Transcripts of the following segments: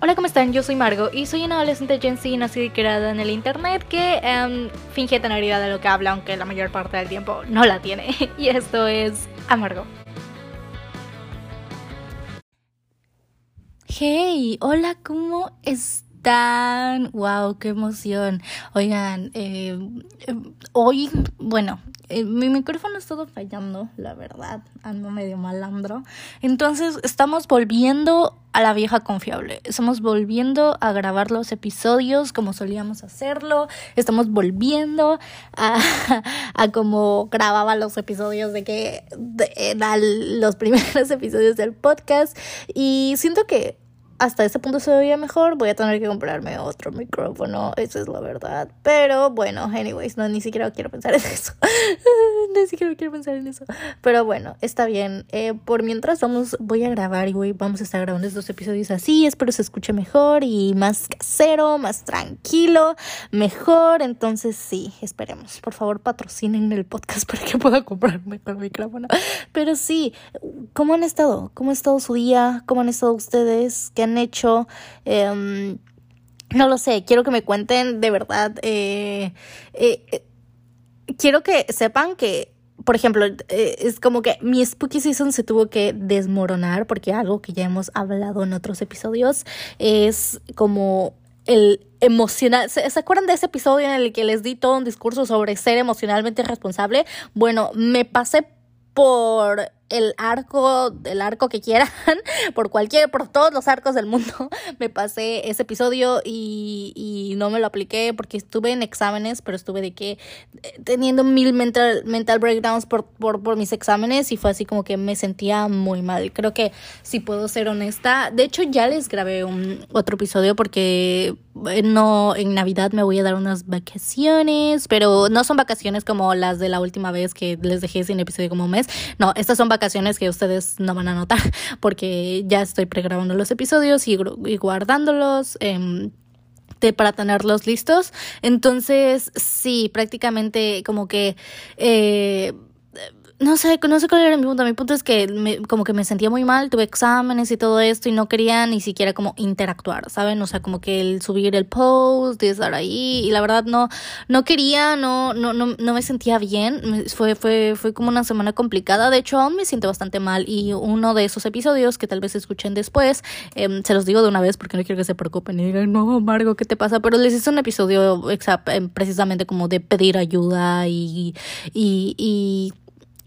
Hola, ¿cómo están? Yo soy Margo y soy una adolescente Gen Z nacida y creada en el internet que um, finge tener idea de lo que habla, aunque la mayor parte del tiempo no la tiene. Y esto es Amargo. Hey, hola, ¿cómo están? Wow, qué emoción. Oigan, eh, hoy, bueno, eh, mi micrófono ha estado fallando, la verdad, ando medio malandro. Entonces, estamos volviendo a la vieja confiable. Estamos volviendo a grabar los episodios como solíamos hacerlo. Estamos volviendo a, a como grababa los episodios de que eran los primeros episodios del podcast. Y siento que hasta ese punto se veía mejor, voy a tener que comprarme otro micrófono, esa es la verdad. Pero bueno, anyways, no, ni siquiera quiero pensar en eso. ni siquiera quiero pensar en eso. Pero bueno, está bien. Eh, por mientras vamos, voy a grabar y voy, vamos a estar grabando estos episodios así. Espero se escuche mejor y más casero, más tranquilo, mejor. Entonces sí, esperemos. Por favor, patrocinen el podcast para que pueda comprarme mejor micrófono. Pero sí, ¿cómo han estado? ¿Cómo ha estado su día? ¿Cómo han estado ustedes? ¿Qué hecho. Em, no lo sé, quiero que me cuenten de verdad. Eh, eh, quiero que sepan que, por ejemplo, eh, es como que mi Spooky Season se tuvo que desmoronar porque algo que ya hemos hablado en otros episodios es como el emocional. ¿Se, ¿Se, acuerdan de ese episodio en el que les di todo un discurso sobre ser emocionalmente responsable? Bueno, me pasé por el arco, el arco que quieran, por cualquier, por todos los arcos del mundo, me pasé ese episodio y, y no me lo apliqué porque estuve en exámenes, pero estuve de que eh, teniendo mil mental, mental breakdowns por, por, por mis exámenes y fue así como que me sentía muy mal. Creo que si puedo ser honesta, de hecho ya les grabé un otro episodio porque eh, no, en Navidad me voy a dar unas vacaciones, pero no son vacaciones como las de la última vez que les dejé sin episodio como un mes, no, estas son vacaciones vacaciones que ustedes no van a notar porque ya estoy pregrabando los episodios y, guardándolos. Eh, para tenerlos listos. Entonces, sí, prácticamente como que eh, no sé, no sé cuál era mi punto. Mi punto es que me, como que me sentía muy mal, tuve exámenes y todo esto y no quería ni siquiera como interactuar, ¿saben? O sea, como que el subir el post y estar ahí y la verdad no, no quería, no, no, no, no me sentía bien. Fue, fue, fue como una semana complicada. De hecho, aún me siento bastante mal y uno de esos episodios que tal vez escuchen después, eh, se los digo de una vez porque no quiero que se preocupen y digan, no, Margo, ¿qué te pasa? Pero les hice un episodio em, precisamente como de pedir ayuda y, y, y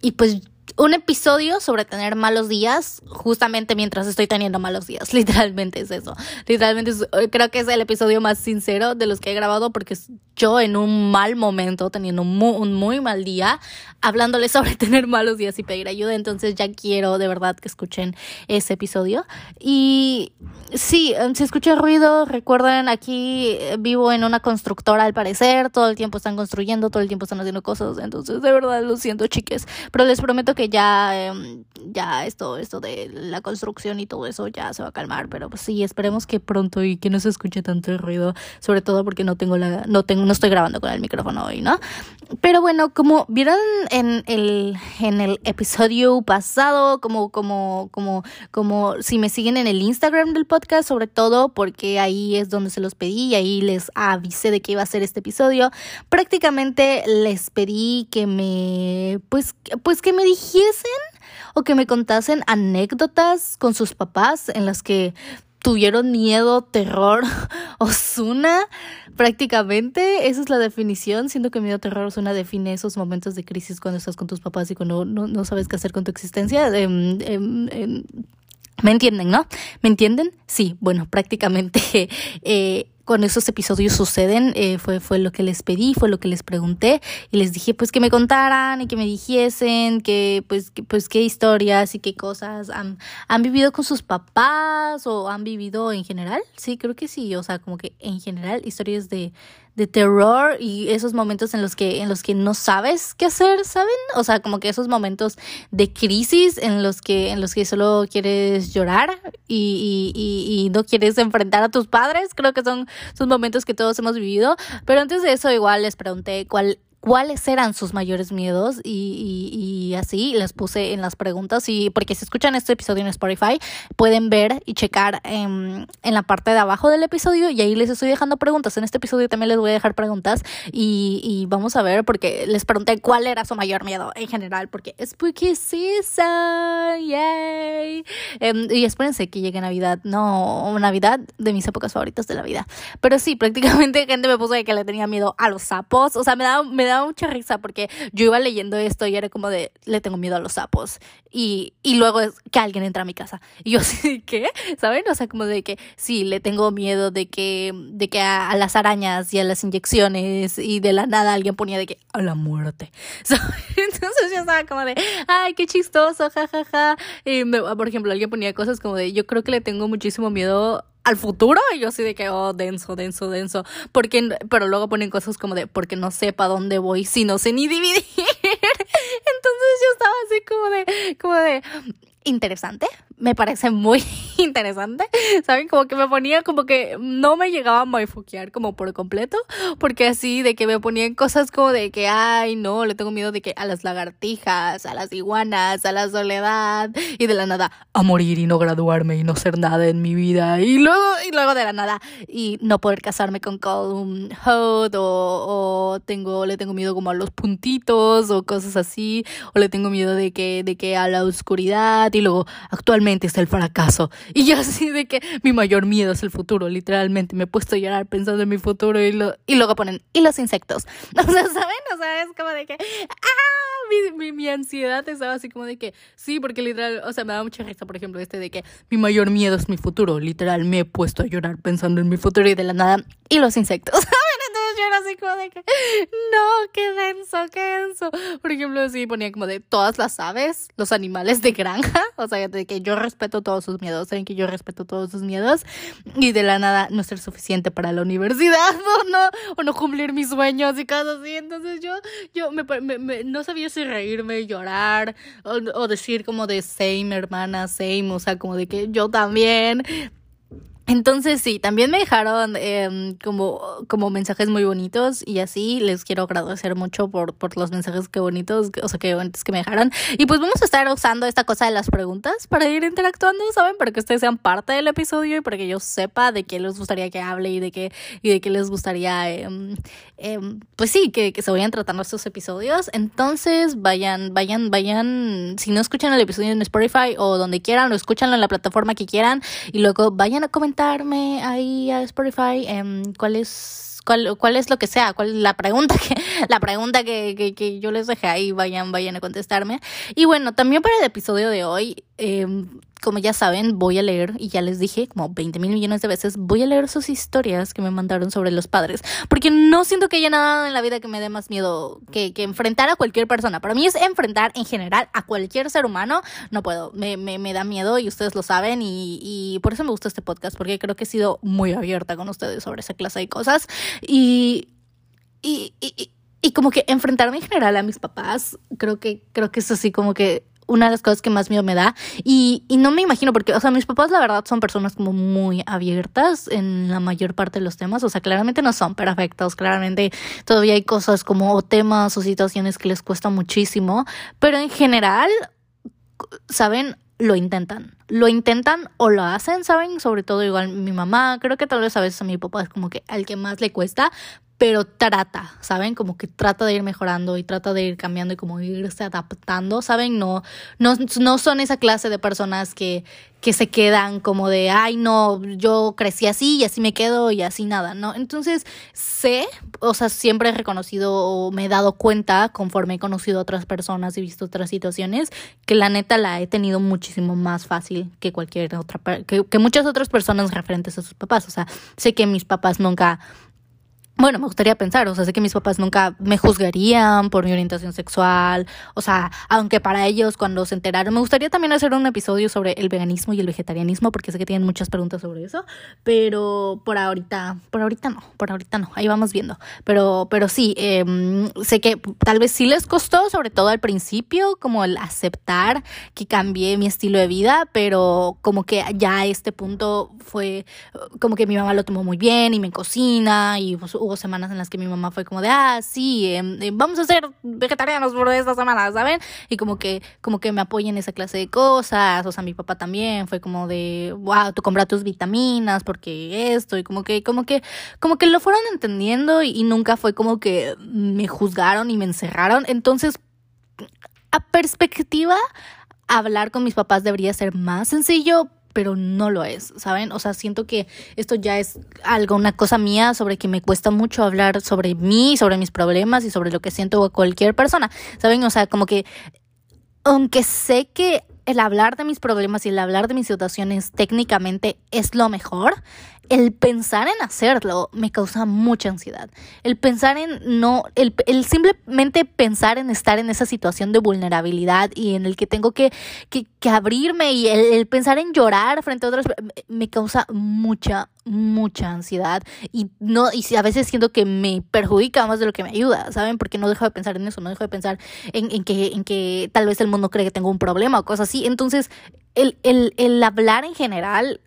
y pues un episodio sobre tener malos días justamente mientras estoy teniendo malos días. Literalmente es eso. Literalmente eh, creo que es el episodio más sincero de los que he grabado porque yo en un mal momento, teniendo un muy, mal día, hablándole sobre tener malos días y pedir ayuda. Entonces ya quiero de verdad que escuchen ese episodio. Y sí, em, si escucha ruido, recuerden, aquí eh, vivo en una constructora al parecer. Todo el tiempo están construyendo, todo el tiempo están haciendo cosas. Entonces de verdad lo siento, chiques. Pero les prometo que ya, em, ya esto, esto de la construcción y todo eso ya se va a calmar. Pero pues sí, esperemos que pronto y que no se escuche tanto el ruido. Sobre todo porque no tengo la, no tengo, no estoy grabando con el micrófono hoy, ¿no? Pero bueno, como vieron en el, en el episodio pasado, como, como, como, como si me siguen en el Instagram del podcast, sobre todo porque ahí es donde se los pedí y ahí les avisé de que iba a ser este episodio. Prácticamente les pedí que me, pues, pues que me dijeran o que me contasen anécdotas con sus papás en las que tuvieron miedo, terror, Osuna, prácticamente, esa es la definición, siendo que miedo, terror, Osuna define esos momentos de crisis cuando estás con tus papás y cuando no, no sabes qué hacer con tu existencia. Em, em, em, ¿Me entienden, no? ¿Me entienden? Sí, bueno, prácticamente eh, cuando esos episodios suceden, eh, fue, fue lo que les pedí, fue lo que les pregunté y les dije pues que me contaran y que me dijesen que pues, pues qué historias y qué cosas han, han vivido con sus papás o han vivido en general. Sí, creo que sí, o sea, como que en general historias de, de terror y esos momentos en los que en los que no sabes qué hacer, ¿saben? O sea, como que esos momentos de crisis en los que en los que solo quieres llorar y, y, y, no quieres enfrentar a tus padres, creo que son, son momentos que todos hemos vivido, pero antes de eso igual les pregunté cuál cuáles eran sus mayores miedos y, y, así les puse en las preguntas y porque si escuchan este episodio en Spotify pueden ver y checar en, en la parte de abajo del episodio y ahí les estoy dejando preguntas. En este episodio también les voy a dejar preguntas y, y vamos a ver porque les pregunté cuál era su mayor miedo en general porque porque season, yay. Em, y espérense que llegue Navidad, no, Navidad de mis épocas favoritas de la vida. Pero sí, prácticamente gente me puso de que le tenía miedo a los sapos, o sea, me da, me da daba mucha risa porque yo iba leyendo esto y era como de, le tengo miedo a los sapos. Y, y luego es que alguien entra a mi casa. Y yo así, ¿qué? ¿Saben? O sea, como de que sí, le tengo miedo de que, de que a, las arañas y a las inyecciones y de la nada alguien ponía de que a la muerte. Entonces yo estaba como de, ay, qué chistoso, jajaja. Ja, ja. Y por ejemplo, alguien ponía cosas como de, yo creo que le tengo muchísimo miedo al futuro y yo así de que oh denso denso denso. Porque pero luego ponen cosas como de porque no sepa dónde voy si no sé ni dividir. Entonces yo estaba así como de como de interesante me parece muy interesante, ¿saben? Como que me ponía como que no me llegaba a maifoquear como por completo, porque así de que me ponían cosas como de que, ay, no, le tengo miedo de que a las lagartijas, a las iguanas, a la soledad, y de la nada, a morir y no graduarme y no ser nada en mi vida, y luego, y luego de la nada, y no poder casarme con Colum Hot, o, o tengo, le tengo miedo como a los puntitos, o cosas así, o le tengo miedo de que, de que a la oscuridad, y luego actualmente es el fracaso. Y yo así de que mi mayor miedo es el futuro, literalmente. Me he puesto a llorar pensando en mi futuro y, lo, y luego ponen, y los insectos. O sea, ¿saben? O sea, es como de que, ¡ah! Mi, mi, ansiedad estaba así como de que, sí, porque literal, o sea, me da mucha risa, por ejemplo, este de que mi mayor miedo es mi futuro. Literal, me he puesto a llorar pensando en mi futuro y de la nada, y los insectos. yo era así como de que, no, qué denso, qué denso. Por ejemplo, sí ponía como de todas las aves, los animales de granja, o sea, de que yo respeto todos sus miedos, saben que yo respeto todos sus miedos y de la nada no ser suficiente para la universidad o no, o no cumplir mis sueños y cosas así. Entonces yo, yo me, me, no sabía si reírme, llorar o, o decir como de same, hermana, same, o sea, como de que yo también. Entonces sí, también me dejaron em, como, como mensajes muy bonitos y así les quiero agradecer mucho por, por los mensajes que bonitos, o sea, que bonitos que me dejaron. Y pues vamos a estar usando esta cosa de las preguntas para ir interactuando, ¿saben? Para que ustedes sean parte del episodio y para que yo sepa de qué les gustaría que hable y de qué, y de qué les gustaría, em, pues sí, que, que se vayan tratando estos episodios. Entonces vayan, vayan, vayan, si no escuchan el episodio en Spotify o donde quieran, lo escuchan en la plataforma que quieran y luego vayan a comentar ahí a Spotify eh, cuál es cuál, cuál es lo que sea, cuál es la pregunta que la pregunta que, que, que, yo les dejé ahí, vayan vayan a contestarme. Y bueno, también para el episodio de hoy eh, como ya saben, voy a leer, y ya les dije como 20 mil millones de veces, voy a leer sus historias que me mandaron sobre los padres, porque no siento que haya nada en la vida que me dé más miedo que, que enfrentar a cualquier persona. Para mí es enfrentar en general a cualquier ser humano, no puedo, me, me, me da miedo y ustedes lo saben, y, y por eso me gusta este podcast, porque creo que he sido muy abierta con ustedes sobre esa clase de cosas, y, y, y, y como que enfrentarme en general a mis papás, creo que, creo que es así como que una de las cosas que más miedo me da. Y, y no me imagino, porque, o sea, mis papás, la verdad, son personas como muy abiertas en la mayor parte de los temas. O sea, claramente no son perfectos, claramente todavía hay cosas como temas o situaciones que les cuesta muchísimo. Pero en general, ¿saben? Lo intentan. Lo intentan o lo hacen, ¿saben? Sobre todo igual mi mamá. Creo que tal vez a veces a mi papá es como que al que más le cuesta, pero trata, ¿saben? Como que trata de ir mejorando y trata de ir cambiando y como irse adaptando, ¿saben? No, no, no son esa clase de personas que, que se quedan como de, ay, no, yo crecí así y así me quedo y así nada, ¿no? Entonces, sé, o sea, siempre he reconocido o me he dado cuenta conforme he conocido a otras personas y visto otras situaciones, que la neta la he tenido muchísimo más fácil que cualquier otra, que, muchas otras personas referentes a sus papás. O sea, sé que mis papás nunca bueno, me gustaría pensar, o sea, sé que mis papás nunca me juzgarían por mi orientación sexual, o sea, aunque para ellos cuando se enteraron, me gustaría también hacer un episodio sobre el veganismo y el vegetarianismo, porque sé que tienen muchas preguntas sobre eso, pero por ahorita, por ahorita no, por ahorita no, ahí vamos viendo, pero, pero sí, eh, sé que tal vez sí les costó, sobre todo al principio, como el aceptar que cambié mi estilo de vida, pero como que ya a este punto fue, como que mi mamá lo tomó muy bien y me cocina y pues, hubo semanas en las que mi mamá fue como de, ah, sí, em, em, vamos a ser vegetarianos por esta semana, ¿saben? Y como que, como que me apoyen en esa clase de cosas, o sea, mi papá también fue como de, wow, tú compras tus vitaminas porque esto, y como que, como que, como que lo fueron entendiendo y nunca fue como que me juzgaron y me encerraron. Entonces, a perspectiva, hablar con mis papás debería ser más sencillo, pero no lo es, ¿saben? O sea, siento que esto ya es algo, una cosa mía sobre que me cuesta mucho hablar sobre mí, sobre mis problemas y sobre lo que siento cualquier persona, ¿saben? O sea, como que, aunque sé que el hablar de mis problemas y el hablar de mis situaciones técnicamente es lo mejor, el pensar en hacerlo me causa mucha ansiedad. El pensar en no, el, el, simplemente pensar en estar en esa situación de vulnerabilidad y en el que tengo que, que, que abrirme y el, pensar en llorar frente a otras me causa mucha, mucha ansiedad y no y a veces siento que me perjudica más de lo que me ayuda, ¿saben? Porque no dejo de pensar en eso, no dejo de pensar en, en que, en que tal vez el mundo cree que tengo un problema o cosas así. Entonces, el, el, el hablar en general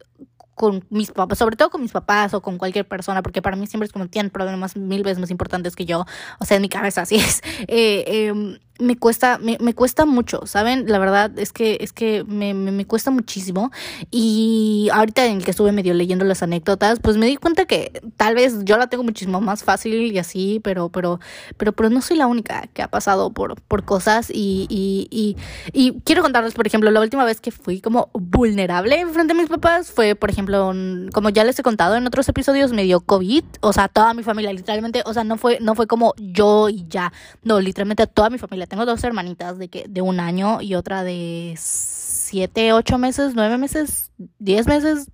con mis papás, sobre todo con mis papás o con cualquier persona, porque para mí siempre es como tienen problemas mil veces más importantes que yo, o sea, en mi cabeza así es. Eh, eh, me cuesta, me, me, cuesta mucho, ¿saben? La verdad es que, es que me, me, me, cuesta muchísimo. Y ahorita en el que estuve medio leyendo las anécdotas, pues me di cuenta que tal vez yo la tengo muchísimo más fácil y así, pero, pero, pero, pero no soy la única que ha pasado por, por cosas. Y, y, y, quiero contarles, por ejemplo, la última vez que fui como vulnerable frente a mis papás fue, por ejemplo, como ya les he contado en otros episodios, me dio COVID. O sea, toda mi familia, literalmente, o sea, no fue, no fue como yo y ya. No, literalmente toda mi familia tengo dos hermanitas de que de un año y otra de siete, ocho meses, nueve meses, diez meses,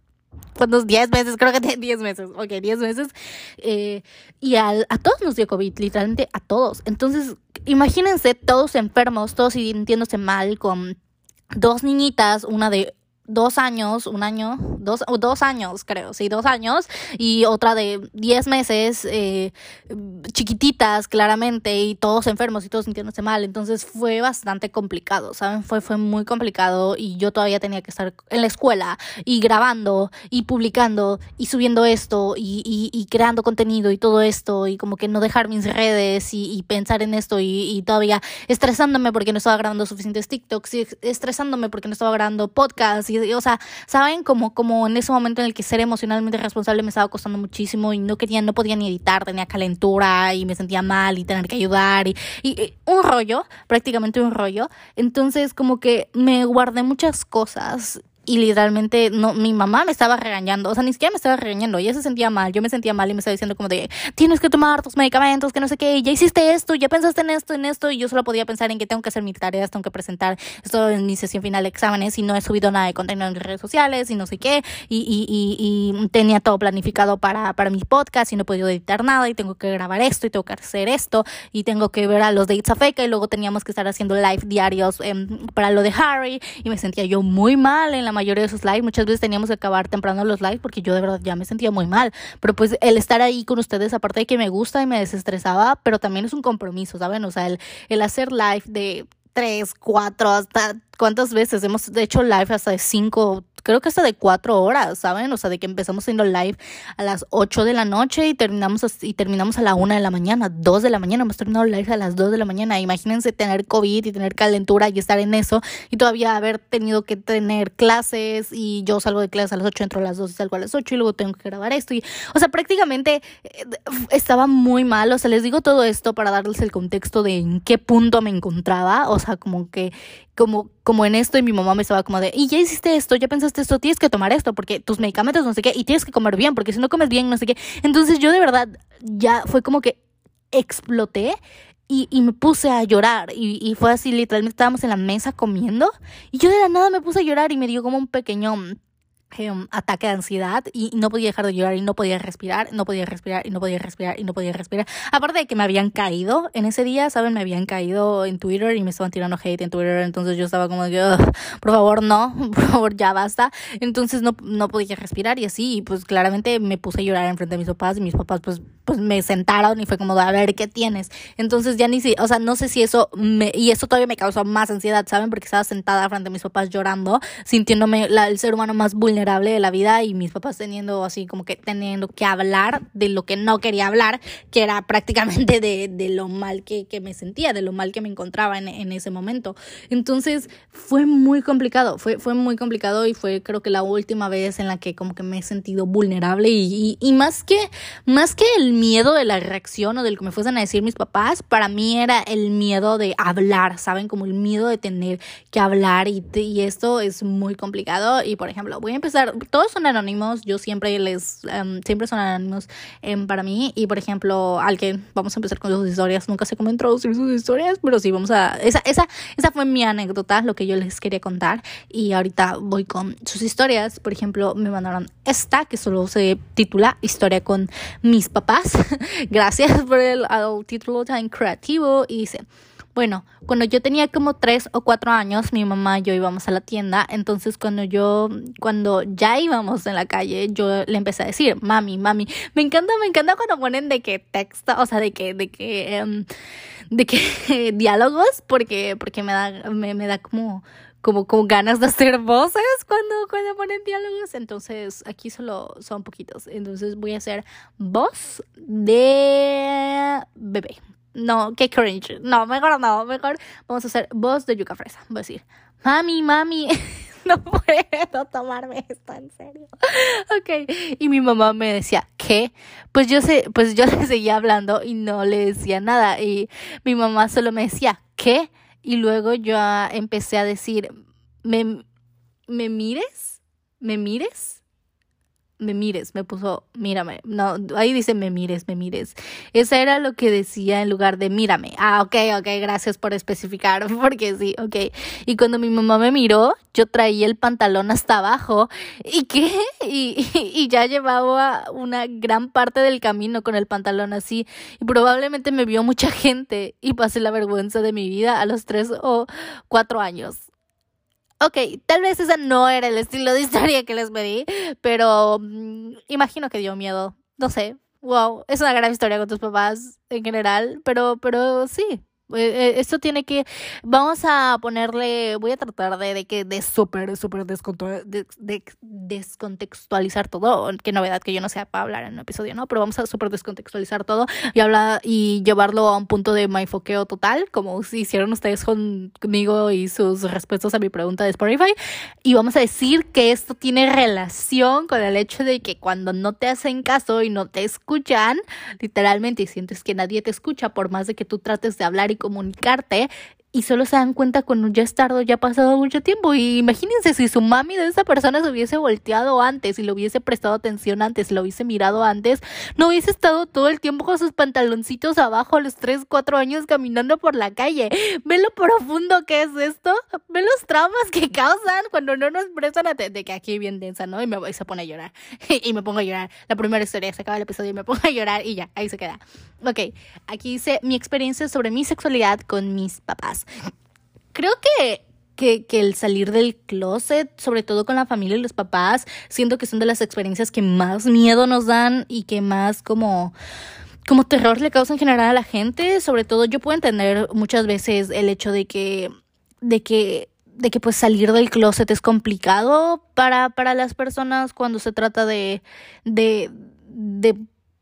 ¿cuántos? Diez meses, creo que diez meses, ok, diez meses. Eh, y a todos nos dio COVID, literalmente a todos. Entonces, imagínense todos enfermos, todos sintiéndose mal con dos niñitas, una de dos años, un año, dos, dos años creo, sí, dos años, y otra de diez meses, eh, chiquititas claramente, y todos enfermos y todos sintiéndose mal, entonces fue bastante complicado, ¿saben? Fue, fue muy complicado y yo todavía tenía que estar en la escuela y grabando y publicando y subiendo esto y, y, y creando contenido y todo esto y como que no dejar mis redes y, y pensar en esto y, y todavía estresándome porque no estaba grabando suficientes TikToks y estresándome porque no estaba grabando podcasts y o sea, saben como, como en ese momento en el que ser emocionalmente responsable me estaba costando muchísimo y no quería, no podía ni editar, tenía calentura y me sentía mal y tener que ayudar y, y un rollo, prácticamente un rollo. Entonces como que me guardé muchas cosas y literalmente no mi mamá me estaba regañando, o sea, ni siquiera me estaba regañando, ella se sentía mal, yo me sentía mal y me estaba diciendo como de, tienes que tomar tus medicamentos, que no sé qué, ya hiciste esto, ya pensaste en esto, en esto, y yo solo podía pensar en que tengo que hacer mis tareas, tengo que presentar esto en mi sesión final de exámenes y no he subido nada de contenido en redes sociales y no sé qué, y, y, y, y tenía todo planificado para, para mi podcast y no he podido editar nada y tengo que grabar esto y tengo que hacer esto y tengo que ver a los de Itzafeka y luego teníamos que estar haciendo live diarios eh, para lo de Harry y me sentía yo muy mal en la mayoría de esos lives. Muchas veces teníamos que acabar temprano los lives porque yo de verdad ya me sentía muy mal. Pero pues el estar ahí con ustedes, aparte de que me gusta y me desestresaba, pero también es un compromiso, ¿saben? O sea, el, el hacer live de tres, cuatro, hasta cuántas veces hemos hecho live hasta de cinco, creo que hasta de cuatro horas, ¿saben? O sea, de que empezamos haciendo live a las ocho de la noche y terminamos, y terminamos a la una de la mañana, dos de la mañana, hemos terminado live a las dos de la mañana. Imagínense tener COVID y tener calentura y estar en eso y todavía haber tenido que tener clases y yo salgo de clases a las ocho, entro a las dos y salgo a las ocho y luego tengo que grabar esto. Y, o sea, prácticamente eh, estaba muy mal. O sea, les digo todo esto para darles el contexto de en qué punto me encontraba. O sea, como que como, como en esto y mi mamá me estaba como de, y ya hiciste esto, ya pensaste esto, tienes que tomar esto porque tus medicamentos no sé qué, y tienes que comer bien porque si no comes bien no sé qué. Entonces yo de verdad ya fue como que exploté y, y me puse a llorar y, y fue así, literalmente estábamos en la mesa comiendo y yo de la nada me puse a llorar y me dio como un pequeño Em, ataque de ansiedad y no podía dejar de llorar y no podía respirar, no podía respirar y no podía respirar y no podía respirar. Aparte de que me habían caído en ese día, ¿saben? Me habían caído en Twitter y me estaban tirando hate en Twitter, entonces yo estaba como de, por favor no, por favor ya basta. Entonces no, no podía respirar y así, pues claramente me puse a llorar en frente de mis papás y mis papás pues pues me sentaron y fue como a ver qué tienes. Entonces ya ni si, o sea, no sé si eso me, y eso todavía me causó más ansiedad, ¿saben? Porque estaba sentada frente a mis papás llorando, sintiéndome la, el ser humano más vulnerable de la vida y mis papás teniendo así como que teniendo que hablar de lo que no quería hablar, que era prácticamente de, de lo mal que, que, me sentía, de lo mal que me encontraba en, en ese momento. Entonces fue muy complicado, fue, fue muy complicado y fue creo que la última vez en la que como que me he sentido vulnerable y, y, y más que, más que el miedo de la reacción o del que me fuesen a decir mis papás, para mí era el miedo de hablar, ¿saben? Como el miedo de tener que hablar y, y esto es muy complicado y por ejemplo, voy a empezar, todos son anónimos, yo siempre les, um, siempre son anónimos um, para mí. Y por ejemplo, al que vamos a empezar con sus historias, nunca sé cómo introducir sus historias, pero sí, vamos a, esa, esa, esa fue mi anécdota, lo que yo les quería contar. Y ahorita voy con sus historias, por ejemplo, me mandaron esta que solo se titula Historia con mis papás, gracias por el, el título tan creativo. Y dice, bueno, cuando yo tenía como tres o cuatro años, mi mamá y yo íbamos a la tienda, entonces cuando yo, cuando ya íbamos en la calle, yo le empecé a decir, mami, mami, me encanta, me encanta cuando ponen de que texto, o sea, de que, de que, um, de que diálogos, porque, porque me da, me, me da como, como, como ganas de hacer voces cuando, cuando ponen diálogos. Entonces, aquí solo son poquitos. Entonces voy a hacer voz de bebé. No, qué cringe. No, mejor no, mejor vamos a hacer voz de yuca fresa. Voy a decir, mami, mami. no puedo tomarme esto en serio. Ok. Y mi mamá me decía, ¿qué? Pues yo sé, pues yo le seguía hablando y no le decía nada. Y mi mamá solo me decía, ¿qué? Y luego yo empecé a decir, ¿me, me mires? ¿Me mires? Me mires, me puso mírame. No, ahí dice me mires, me mires. Esa era lo que decía en lugar de mírame. Ah, ok, ok, gracias por especificar, porque sí, ok. Y cuando mi mamá me miró, yo traía el pantalón hasta abajo. ¿Y qué? Y, y, ya llevaba una gran parte del camino con el pantalón así. Y probablemente me vio mucha gente y pasé la vergüenza de mi vida a los tres o cuatro años. Ok, tal vez esa no era el estilo de historia que les pedí, pero mmm, imagino que dio miedo. No sé. Wow, es una gran historia con tus papás en general, pero, pero sí, esto tiene que, vamos a ponerle, voy a tratar de, que de súper, súper de, de, descontextualizar todo, qué novedad que yo no sea para hablar en un episodio, ¿no? Pero vamos a súper descontextualizar todo y hablar y llevarlo a un punto de foqueo total, como hicieron ustedes con, conmigo y sus respuestas a mi pregunta de Spotify. Y vamos a decir que esto tiene relación con el hecho de que cuando no te hacen caso y no te escuchan, literalmente, sientes que nadie te escucha, por más de que tú trates de hablar y comunicarte y solo se dan cuenta cuando ya es tarde, ya ha pasado mucho tiempo. Y imagínense si su mami de esa persona se hubiese volteado antes, y le hubiese prestado atención antes, lo hubiese mirado antes, no hubiese estado todo el tiempo con sus pantaloncitos abajo a los 3, 4 años caminando por la calle. ¿Ve lo profundo que es esto? ¿Ve los traumas que causan cuando no nos prestan atención? De que aquí bien densa, ¿no? Y me voy, se pone a llorar. y me pongo a llorar. La primera historia, se acaba el episodio y me pongo a llorar y ya, ahí se queda. Ok, aquí dice mi experiencia sobre mi sexualidad con mis papás. Creo que que, el salir del closet, sobre todo con la familia y los papás, siento que son de las experiencias que más miedo nos dan y que más como como terror le causa en general a la gente, sobre todo yo puedo entender muchas veces el hecho de que de que de que pues salir del closet es complicado para para las personas cuando se trata de de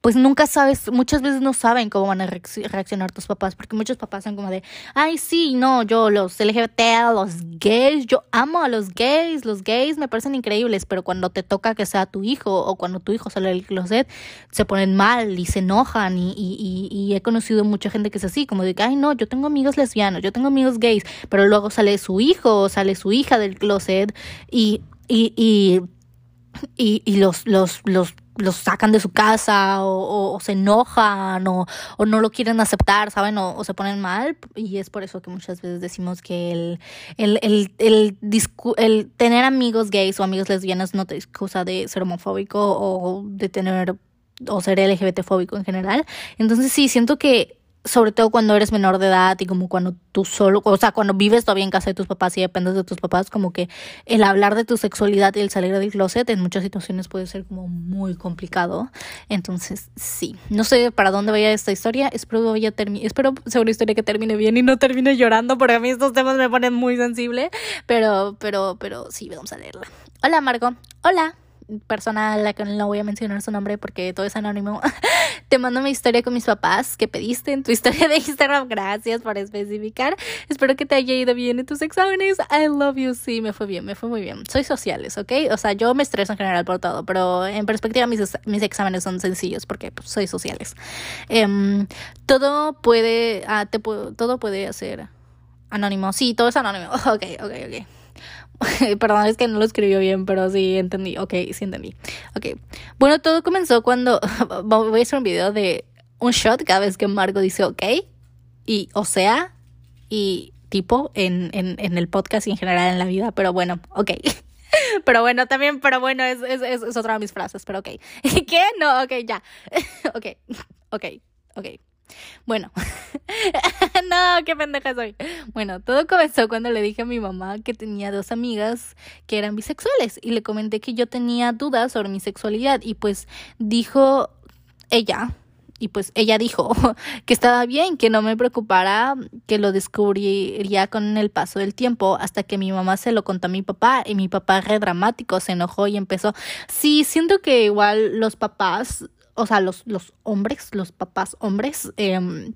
pues nunca sabes, muchas veces no saben cómo van a reaccionar tus papás, porque muchos papás son como de, ay, sí, no, yo los LGBT, los gays, yo amo a los gays, los gays me parecen increíbles, pero cuando te toca que sea tu hijo o cuando tu hijo sale del closet, se ponen mal y se enojan y, y, y, he conocido mucha gente que es así, como de, ay, no, yo tengo amigos lesbianos, yo tengo amigos gays, pero luego sale su hijo o sale su hija del closet y, y, y, y, y los, los los sacan de su casa o, se enojan o, o, no lo quieren aceptar, ¿saben? O, se ponen mal. Y es por eso que muchas veces decimos que el, el, el, el, tener amigos gays o amigos lesbianas no te excusa de ser homofóbico o de tener o ser LGBT fóbico en general. Entonces sí, siento que sobre todo cuando eres menor de edad y como cuando tú solo, o sea, cuando vives todavía en casa de tus papás y dependes de tus papás, como que el hablar de tu sexualidad y el salir del closet en muchas situaciones puede ser como muy complicado. Entonces, sí, no sé para dónde vaya esta historia, espero vaya espero sea una historia que termine bien y no termine llorando, porque a mí estos temas me ponen muy sensible, pero, pero, pero sí, vamos a leerla. Hola, Margo. Hola persona a la que no voy a mencionar su nombre porque todo es anónimo, te mando mi historia con mis papás que pediste en tu historia de Instagram. Gracias por especificar. Espero que te haya ido bien en tus exámenes. I love you. Sí, me fue bien, me fue muy bien. Soy sociales, ¿ok? O sea, yo me estreso en general por todo, pero en perspectiva mis, mis exámenes son sencillos porque pues, soy sociales. Em, todo puede, ah, te, todo puede hacer anónimo. Sí, todo es anónimo. Ok, ok, ok. Perdón, es que no lo escribió bien, pero sí entendí. Ok, sí entendí. Ok. Bueno, todo comenzó cuando voy a hacer un video de un shot cada vez que Margo dice ok. Y o sea, y tipo en, en, en el podcast y en general en la vida. Pero bueno, ok. Pero bueno, también, pero bueno, es, es, es otra de mis frases, pero ok. ¿Qué? No, ok, ya. ok, ok, ok. Bueno, no, qué pendeja soy. Bueno, todo comenzó cuando le dije a mi mamá que tenía dos amigas que eran bisexuales y le comenté que yo tenía dudas sobre mi sexualidad y pues dijo ella, y pues ella dijo que estaba bien, que no me preocupara, que lo descubriría con el paso del tiempo, hasta que mi mamá se lo contó a mi papá y mi papá re dramático se enojó y empezó, sí, siento que igual los papás o sea, los, los hombres, los papás hombres, eh,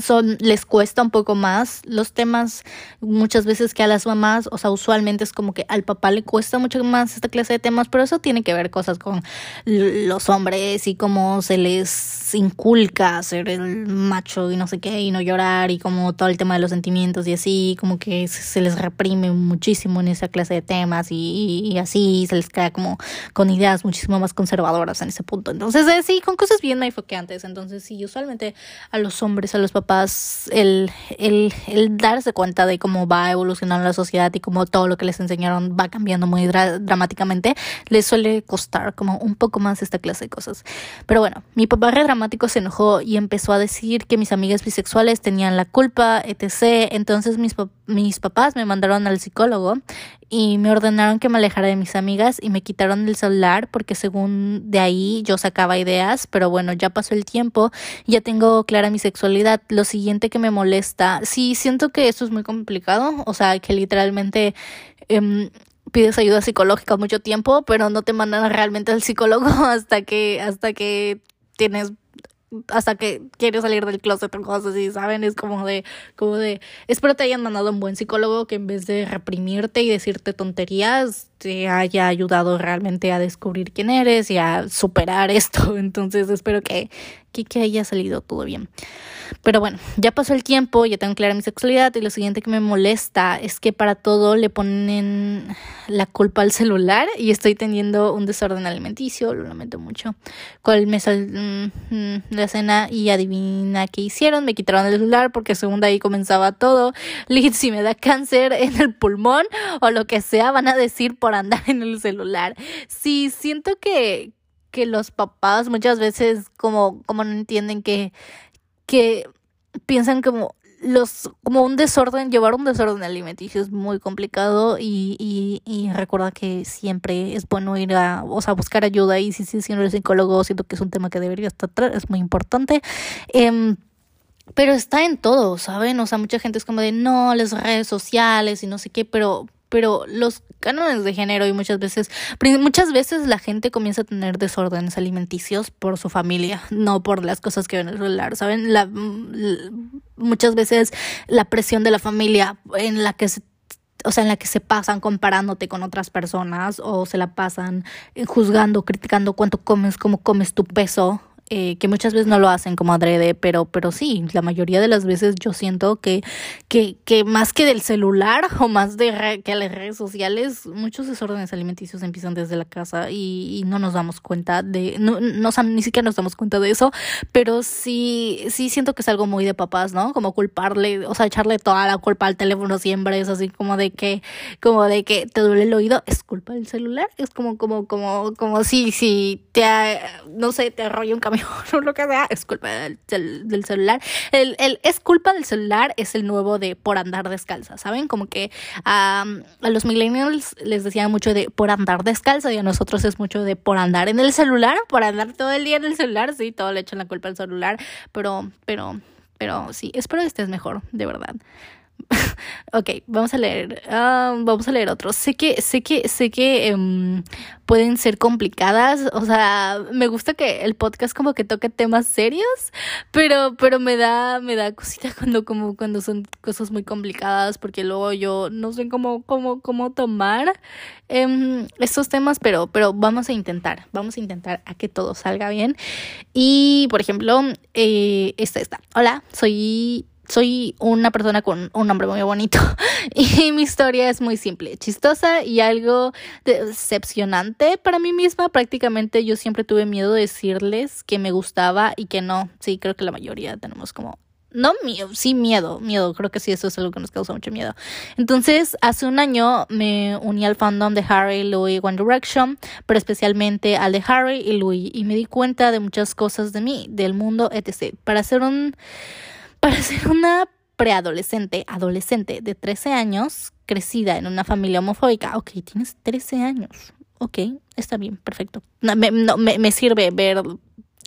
son les cuesta un poco más los temas muchas veces que a las mamás, o sea, usualmente es como que al papá le cuesta mucho más esta clase de temas, pero eso tiene que ver cosas con los hombres y cómo se les inculca ser el macho y no sé qué y no llorar y como todo el tema de los sentimientos y así, como que se les reprime muchísimo en esa clase de temas y, así se les queda como con ideas muchísimo más conservadoras en ese punto. Entonces, eh, sí, con cosas bien antes. Entonces, sí, usualmente a los hombres a los papás el, el, el, darse cuenta de cómo va evolucionando la sociedad y cómo todo lo que les enseñaron va cambiando muy dramáticamente, les suele costar como un poco más esta clase de cosas. Pero bueno, mi papá re dramático se enojó y empezó a decir que mis amigas bisexuales tenían la culpa, etc. Entonces mis, mis papás me mandaron al psicólogo y me ordenaron que me alejara de mis amigas y me quitaron el celular porque según de ahí yo sacaba ideas, pero bueno, ya pasó el tiempo, ya tengo clara mi sexualidad. Lo siguiente que me molesta, sí, siento que esto es muy complicado, o sea, que literalmente... Em, pides ayuda psicológica mucho tiempo, pero no te mandan realmente al psicólogo hasta que hasta que tienes hasta que quieres salir del closet o cosas así, ¿saben? Es como de, como de, espero te hayan mandado un buen psicólogo que en vez de reprimirte y decirte tonterías, te haya ayudado realmente a descubrir quién eres y a superar esto. Entonces espero que, que haya salido todo bien. Pero bueno, ya pasó el tiempo, ya tengo clara mi sexualidad y lo siguiente que me molesta es que para todo le ponen la culpa al celular y estoy teniendo un desorden alimenticio, lo lamento mucho. Cual me sal mm, mm, la cena y adivina qué hicieron, me quitaron el celular porque según ahí comenzaba todo. Liz, si me da cáncer en el pulmón o lo que sea, van a decir por andar en el celular. Sí, siento que que los papás muchas veces como, como no entienden que que piensan como los como un desorden llevar un desorden alimenticio es muy complicado y, y, y recuerda que siempre es bueno ir a o sea buscar ayuda y si, si, si no eres psicólogo siento que es un tema que debería estar es muy importante eh, pero está en todo, ¿saben? O sea, mucha gente es como de no, las redes sociales y no sé qué, pero pero los cánones de género y muchas veces, muchas veces la gente comienza a tener desórdenes alimenticios por su familia, no por las cosas que ven en el celular, ¿saben? La, muchas veces la presión de la familia en la que se o sea, en la que se pasan comparándote con otras personas o se la pasan juzgando, criticando cuánto comes, cómo comes tu peso, eh, que muchas veces no lo hacen como adrede, pero, pero sí, la mayoría de las veces yo siento que, que, que más que del celular o más de que las redes sociales, muchos desórdenes alimenticios empiezan desde la casa y, y no nos damos cuenta de, no, no, ni siquiera nos damos cuenta de eso, pero sí, sí siento que es algo muy de papás, ¿no? Como culparle, o sea, echarle toda la culpa al teléfono siempre, es así como de que, como de que te duele el oído, es culpa del celular, es como, como, como, como si, si te, no sé, te arrolla un cabello camión o lo que sea, es culpa del, celular. El, el, es culpa del celular, es el nuevo de por andar descalza, ¿saben? Como que a los millennials les decía mucho de por andar descalza y a nosotros es mucho de por andar en el celular, por andar todo el día en el celular, sí, todo le echan la culpa al celular, pero, pero, pero sí, espero que estés mejor, de verdad. ok, vamos a leer. Ah, vamos a leer otro. Sé que, sé que, sé que em, pueden ser complicadas. O sea, me gusta que el podcast como que toque temas serios, pero, pero me da, me da cosita cuando, como, cuando son cosas muy complicadas, porque luego yo no sé cómo, cómo, cómo tomar em, estos temas, pero, pero vamos a intentar, vamos a intentar a que todo salga bien. Y, por ejemplo, eh, esta, esta. Hola, soy soy una persona con un nombre muy bonito y mi historia es muy simple, chistosa y algo decepcionante para mí misma. Prácticamente yo siempre tuve miedo de decirles que me gustaba y que no. Sí, creo que la mayoría tenemos como no miedo, sí miedo, miedo, creo que sí, eso es algo que nos causa mucho miedo. Entonces, hace un año me uní al fandom de Harry, Louis, One Direction, pero especialmente al de Harry y Louis, y me di cuenta de muchas cosas de mí, del mundo, etc. Para hacer un para ser una preadolescente, adolescente de 13 años, crecida en una familia homofóbica, ok, tienes 13 años, ok, está bien, perfecto. me, me, sirve ver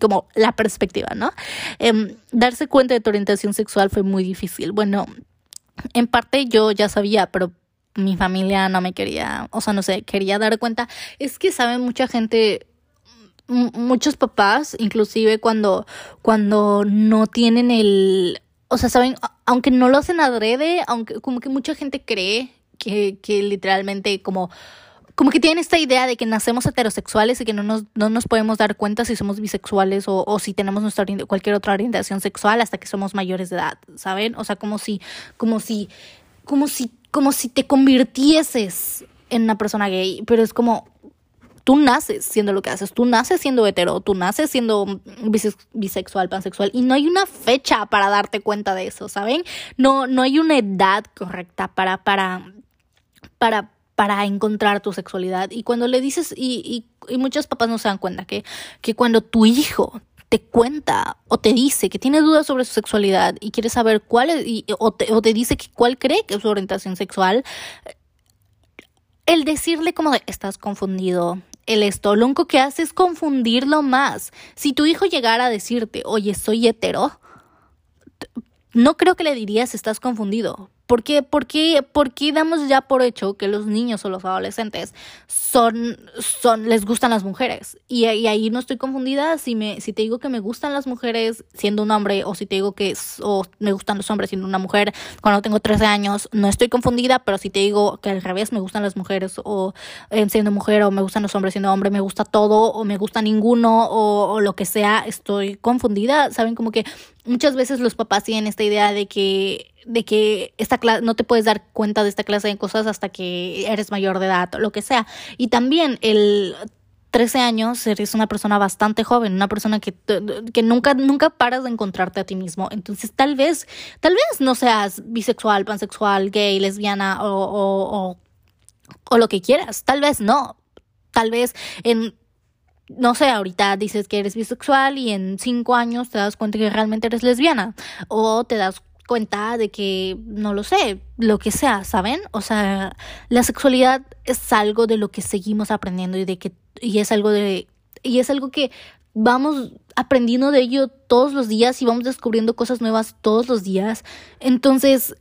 como la perspectiva, ¿no? Em, darse cuenta de tu orientación sexual fue muy difícil. Bueno, en parte yo ya sabía, pero mi familia no me quería, o sea, no sé, quería dar cuenta. Es que saben mucha gente muchos papás, inclusive cuando, cuando no tienen el, o sea, saben, aunque no lo hacen adrede, aunque como que mucha gente cree que, que literalmente como como que tienen esta idea de que nacemos heterosexuales y que no nos, no nos podemos dar cuenta si somos bisexuales o, o si tenemos nuestra cualquier otra orientación sexual hasta que somos mayores de edad, ¿saben? O sea, como si, como si, como si, como si te convirtieses en una persona gay, pero es como, tú naces siendo lo que haces, tú naces siendo hetero, tú naces siendo bisexual, pansexual y no hay una fecha para darte cuenta de eso, ¿saben? No, no hay una edad correcta para, para, para, para encontrar tu sexualidad. Y cuando le dices, y, y, y muchos papás no se dan cuenta que, que cuando tu hijo te cuenta o te dice que tiene dudas sobre su sexualidad y quiere saber cuál es, y, o, te, o te dice que cuál cree que es su orientación sexual, el decirle como de estás confundido, el esto, lo único que hace es confundirlo más. Si tu hijo llegara a decirte, oye, soy hetero, no creo que le dirías estás confundido, ¿Por qué, por, qué, ¿Por qué damos ya por hecho que los niños o los adolescentes son, son, les gustan las mujeres? Y, ahí no estoy confundida si me, si te digo que me gustan las mujeres siendo un hombre, o si te digo que me gustan los hombres siendo una mujer cuando tengo 13 años, no estoy confundida, pero si te digo que al revés me gustan las mujeres o eh, siendo mujer, o me gustan los hombres siendo hombre, me gusta todo, o me gusta ninguno, o, o lo que sea, estoy confundida. Saben como que muchas veces los papás tienen esta idea de que de que esta clase, no te puedes dar cuenta de esta clase de cosas hasta que eres mayor de edad o lo que sea. Y también el 13 años eres una persona bastante joven, una persona que, que nunca, nunca paras de encontrarte a ti mismo. Entonces, tal vez, tal vez no seas bisexual, pansexual, gay, lesbiana o, o, o, o lo que quieras. Tal vez no. Tal vez en no sé, ahorita dices que eres bisexual y en cinco años te das cuenta que realmente eres lesbiana o te das cuenta de que, no lo sé, lo que sea, ¿saben? O sea, la sexualidad es algo de lo que seguimos aprendiendo y de que, y es algo de, y es algo que vamos aprendiendo de ello todos los días y vamos descubriendo cosas nuevas todos los días. Entonces,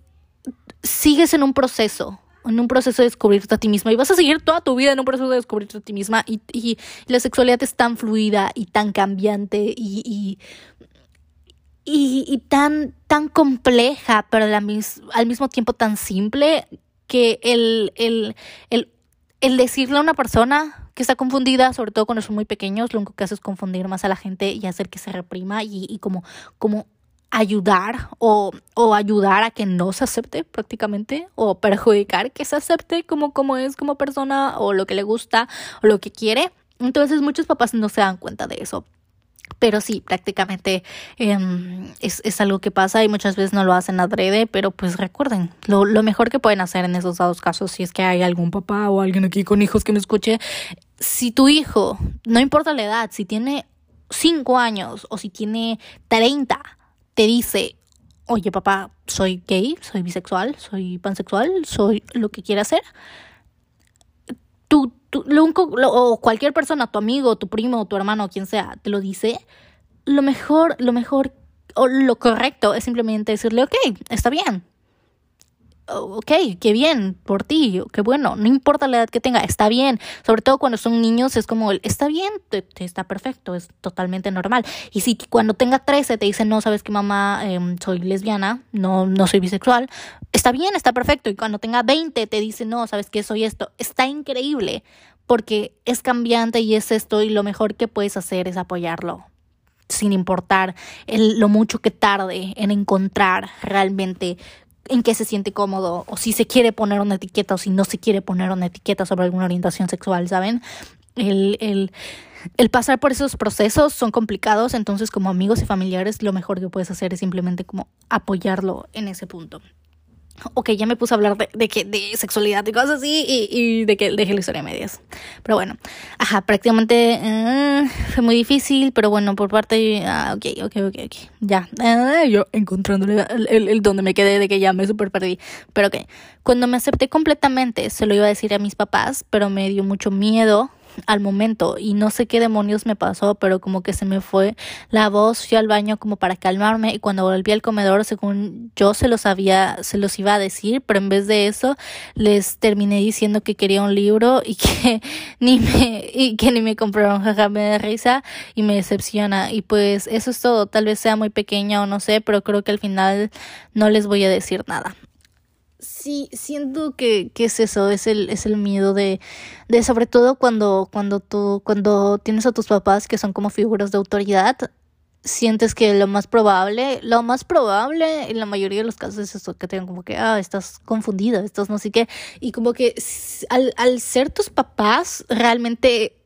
sigues en un proceso, en un proceso de descubrirte a ti misma y vas a seguir toda tu vida en un proceso de descubrirte a ti misma y, la sexualidad es tan fluida y tan cambiante y y, y tan, tan compleja, pero al, al mismo tiempo tan simple que el, el, el, el decirle a una persona que está confundida, sobre todo cuando son muy pequeños, lo único que hace es confundir más a la gente y hacer que se reprima y, y como, como ayudar o, o, ayudar a que no se acepte prácticamente o perjudicar que se acepte como, como es como persona o lo que le gusta o lo que quiere. Entonces muchos papás no se dan cuenta de eso. Pero sí, prácticamente em, es, es, algo que pasa y muchas veces no lo hacen adrede, pero pues recuerden, lo, lo mejor que pueden hacer en esos dos casos, si es que hay algún papá o alguien aquí con hijos que me escuche, si tu hijo, no importa la edad, si tiene 5 años o si tiene 30, te dice, oye papá, soy gay, soy bisexual, soy pansexual, soy lo que quiera hacer, tú, tú lo o cualquier persona, tu amigo, tu primo, tu hermano, quien sea, te lo dice, lo mejor, lo mejor o lo correcto es simplemente decirle, ok, está bien, ok, qué bien por ti, qué bueno, no importa la edad que tenga, está bien, sobre todo cuando son niños es como, está bien, está perfecto, es totalmente normal. Y si cuando tenga 13 te dicen, no, sabes que mamá, em, soy lesbiana, no, no soy bisexual, está bien, está perfecto. Y cuando tenga 20 te dicen, no, sabes que soy esto, está increíble, porque es cambiante y es esto y lo mejor que puedes hacer es apoyarlo sin importar el, lo mucho que tarde en encontrar realmente en qué se siente cómodo o si se quiere poner una etiqueta o si no se quiere poner una etiqueta sobre alguna orientación sexual, ¿saben? El, el, el pasar por esos procesos son complicados, entonces como amigos y familiares lo mejor que puedes hacer es simplemente como apoyarlo en ese punto ok, ya me puse a hablar de, de, que, de sexualidad y cosas así y, y de que dejé la historia a medias. Pero bueno, ajá, prácticamente uh, fue muy difícil, pero bueno, por parte, ah, ok, ok, ok, ok, ya, uh, yo encontrándole el, el, el, donde me quedé de que ya me super perdí. Pero ok, cuando me acepté completamente, se lo iba a decir a mis papás, pero me dio mucho miedo al momento y no sé qué demonios me pasó, pero como que se me fue la voz, fui al baño como para calmarme y cuando volví al comedor, según yo se los había, se los iba a decir, pero en vez de eso les terminé diciendo que quería un libro y que ni me, y que ni me compraron, jaja, me da risa y me decepciona. Y pues eso es todo, tal vez sea muy pequeña o no sé, pero creo que al final no les voy a decir nada sí, siento que, que es eso, es el, es el miedo de, de sobre todo cuando, cuando tú, cuando tienes a tus papás que son como figuras de autoridad, sientes que lo más probable, lo más probable en la mayoría de los casos es eso, que tengan como que, ah, estás confundida, estás no sé qué, y como que al, al ser tus papás realmente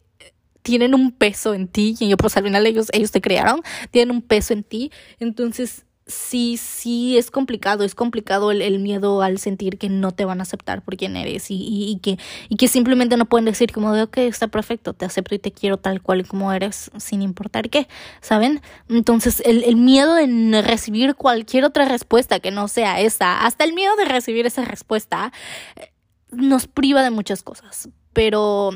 tienen un peso en ti, y yo pues al final ellos, ellos te crearon, tienen un peso en ti, entonces sí, sí es complicado, es complicado el, miedo al sentir que no te van a aceptar por quien eres y, que, simplemente no pueden decir como de, ok, está perfecto, te acepto y te quiero tal cual como eres, sin importar qué, ¿saben? Entonces, el, el miedo de recibir cualquier otra respuesta que no sea esa, hasta el miedo de recibir esa respuesta, eh, nos priva de muchas cosas, pero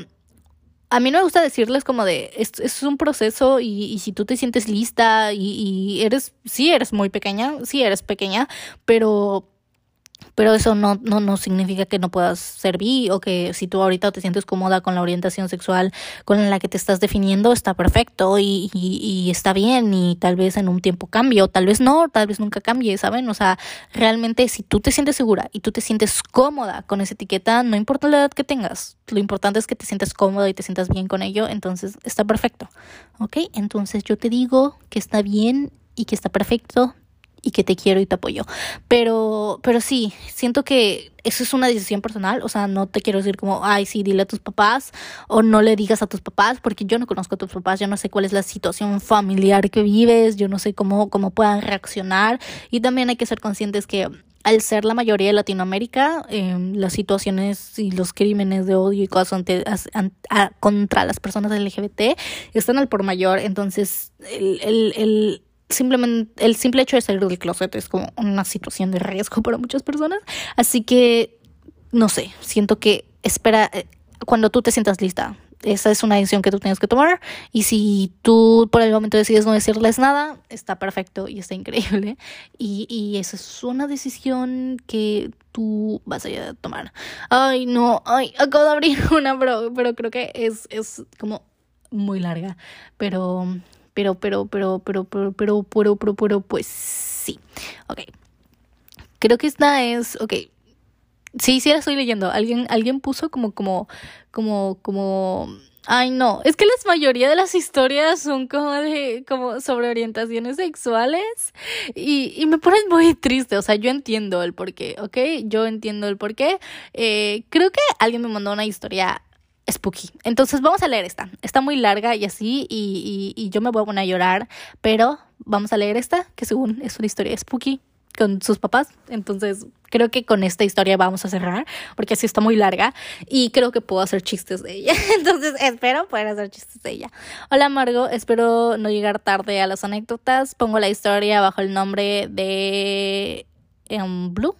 a mí no me gusta decirles como de, es, es un proceso y, y, si tú te sientes lista y, y eres, sí eres muy pequeña, sí eres pequeña, pero pero eso no, no, no significa que no puedas servir o que si tú ahorita te sientes cómoda con la orientación sexual con la que te estás definiendo, está perfecto y, y, y está bien y tal vez en un tiempo cambie o tal vez no, tal vez nunca cambie, ¿saben? O sea, realmente si tú te sientes segura y tú te sientes cómoda con esa etiqueta, no importa la edad que tengas, lo importante es que te sientes cómoda y te sientas bien con ello, entonces está perfecto, ¿ok? Entonces yo te digo que está bien y que está perfecto, y que te quiero y te apoyo. Pero, pero sí, siento que eso es una decisión personal, o sea, no te quiero decir como, ay, sí, dile a tus papás o no le digas a tus papás, porque yo no conozco a tus papás, yo no sé cuál es la situación familiar que vives, yo no sé cómo, cómo puedan reaccionar y también hay que ser conscientes que al ser la mayoría de Latinoamérica, eh, las situaciones y los crímenes de odio y cosas ante, contra las personas LGBT están al por mayor. Entonces, el, el, simplemente el simple hecho de salir del closet es como una situación de riesgo para muchas personas. Así que, no sé, siento que espera, eh, cuando tú te sientas lista, esa es una decisión que tú tienes que tomar. Y si tú por el momento decides no decirles nada, está perfecto y está increíble. Y, y esa es una decisión que tú vas a tomar. Ay, no, ay, acabo de abrir una, pero, pero creo que es, es como muy larga. Pero pero, pero, pero, pero, pero, pero, pero, pero, pero, pues sí. Ok. Creo que esta es, ok. Sí, sí la estoy leyendo. Alguien, alguien puso como, como, como, como, ay no, es que la mayoría de las historias son como de, como sobre orientaciones sexuales y, y me ponen muy triste, o sea, yo entiendo el porqué, ¿ok? Yo entiendo el porqué. Eh, creo que alguien me mandó una historia spooky. Entonces vamos a leer esta. Está muy larga y así y, y, yo me voy a llorar, pero vamos a leer esta, que según es una historia spooky con sus papás. Entonces, creo que con esta historia vamos a cerrar, porque así está muy larga y creo que puedo hacer chistes de ella. Entonces, espero poder hacer chistes de ella. Hola, Margo, espero no llegar tarde a las anécdotas. Pongo la historia bajo el nombre de en Blue.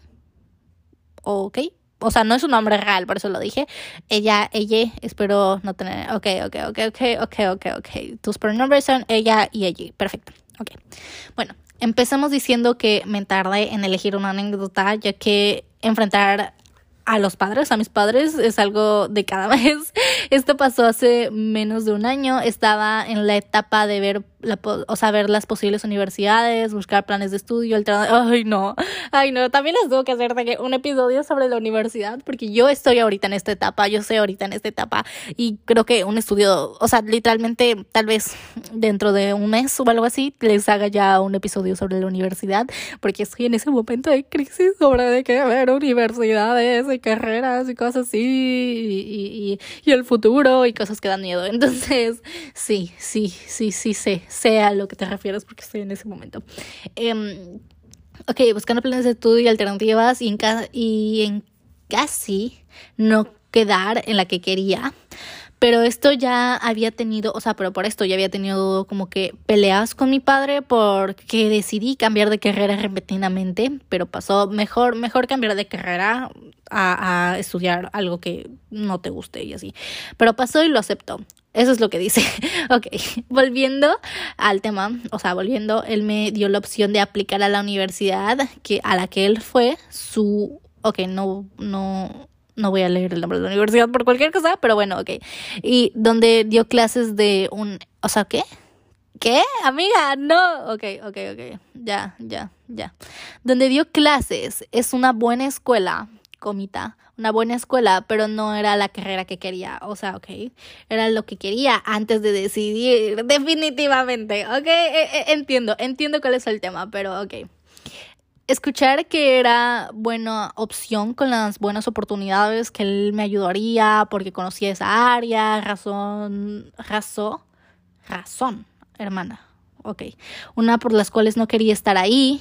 Ok. O sea, no es un nombre real, por eso lo dije. Ella, ella, espero no tener. Ok, ok, ok, ok, ok, ok, ok. Tus pronombres son ella y ella. Perfecto. Ok. Bueno, empecemos diciendo que me tardé en elegir una anécdota, ya que enfrentar a los padres, a mis padres, es algo de cada vez. Esto pasó hace menos de un año. Estaba en la etapa de ver la, o sea, ver las posibles universidades, buscar planes de estudio, el Ay, no, ay, no. También les tengo que hacer un episodio sobre la universidad, porque yo estoy ahorita en esta etapa, yo sé ahorita en esta etapa, y creo que un estudio, o sea, literalmente, tal vez dentro de un mes o algo así, les haga ya un episodio sobre la universidad, porque estoy en ese momento de crisis sobre de qué ver universidades y carreras y cosas así, y, y, y el futuro y cosas que dan miedo. Entonces, sí, sí, sí, sí, sé sea lo que te refieres porque estoy en ese momento. Eh, ok, buscando planes de estudio y alternativas y en, casi no quedar en la que quería. Pero esto ya había tenido, o sea, pero por esto ya había tenido como que peleas con mi padre porque decidí cambiar de carrera repentinamente, pero pasó mejor, mejor cambiar de carrera a estudiar algo que no te guste y así. Pero pasó y lo aceptó. Eso es lo que dice. ok, volviendo al tema, o sea, volviendo, él me dio la opción de aplicar a la universidad que, a la que él fue, su... Ok, no, no, no voy a leer el nombre de la universidad por cualquier cosa, pero bueno, ok. Y donde dio clases de un... O sea, ¿qué? ¿Qué? Amiga, no. Ok, ok, ok. Ya, ya, ya. Donde dio clases es una buena escuela, comita, una buena escuela, pero no era la carrera que quería. O sea, ok, era lo que quería antes de decidir, definitivamente. Ok, e, e, entiendo, entiendo cuál es el tema, pero ok. Escuchar que era buena opción con las buenas oportunidades, que él me ayudaría porque conocía esa área, razón, razón, razón, hermana, ok. Una por las cuales no quería estar ahí,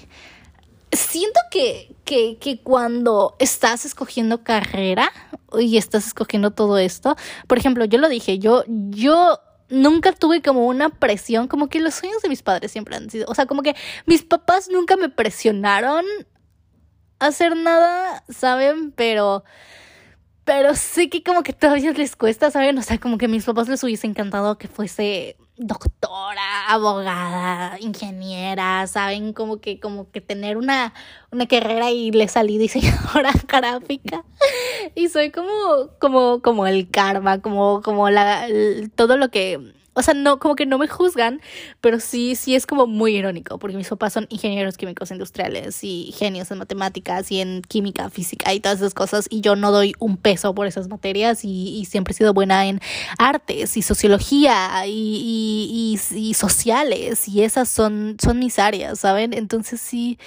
siento que, que, que cuando estás escogiendo carrera y estás escogiendo todo esto, por ejemplo, yo lo dije, yo, yo nunca tuve como una presión, como que los sueños de mis padres siempre han sido, o sea, como que mis papás nunca me presionaron a hacer nada, ¿saben? Pero pero sí que como que todavía les cuesta, ¿saben? O sea, como que a mis papás les hubiese encantado que fuese doctora, abogada, ingeniera, ¿saben? Como que, como que tener una, una carrera y le salí diseñadora gráfica. Y soy como, como, como el karma, como, como la, todo lo que o sea, no, como que no me juzgan, pero sí, sí es como muy irónico, porque mis papás son ingenieros químicos industriales y genios en matemáticas y en química, física y todas esas cosas, y yo no doy un peso por esas materias y, siempre he sido buena en artes y sociología y, sociales, y esas son, son mis áreas, ¿saben? Entonces sí,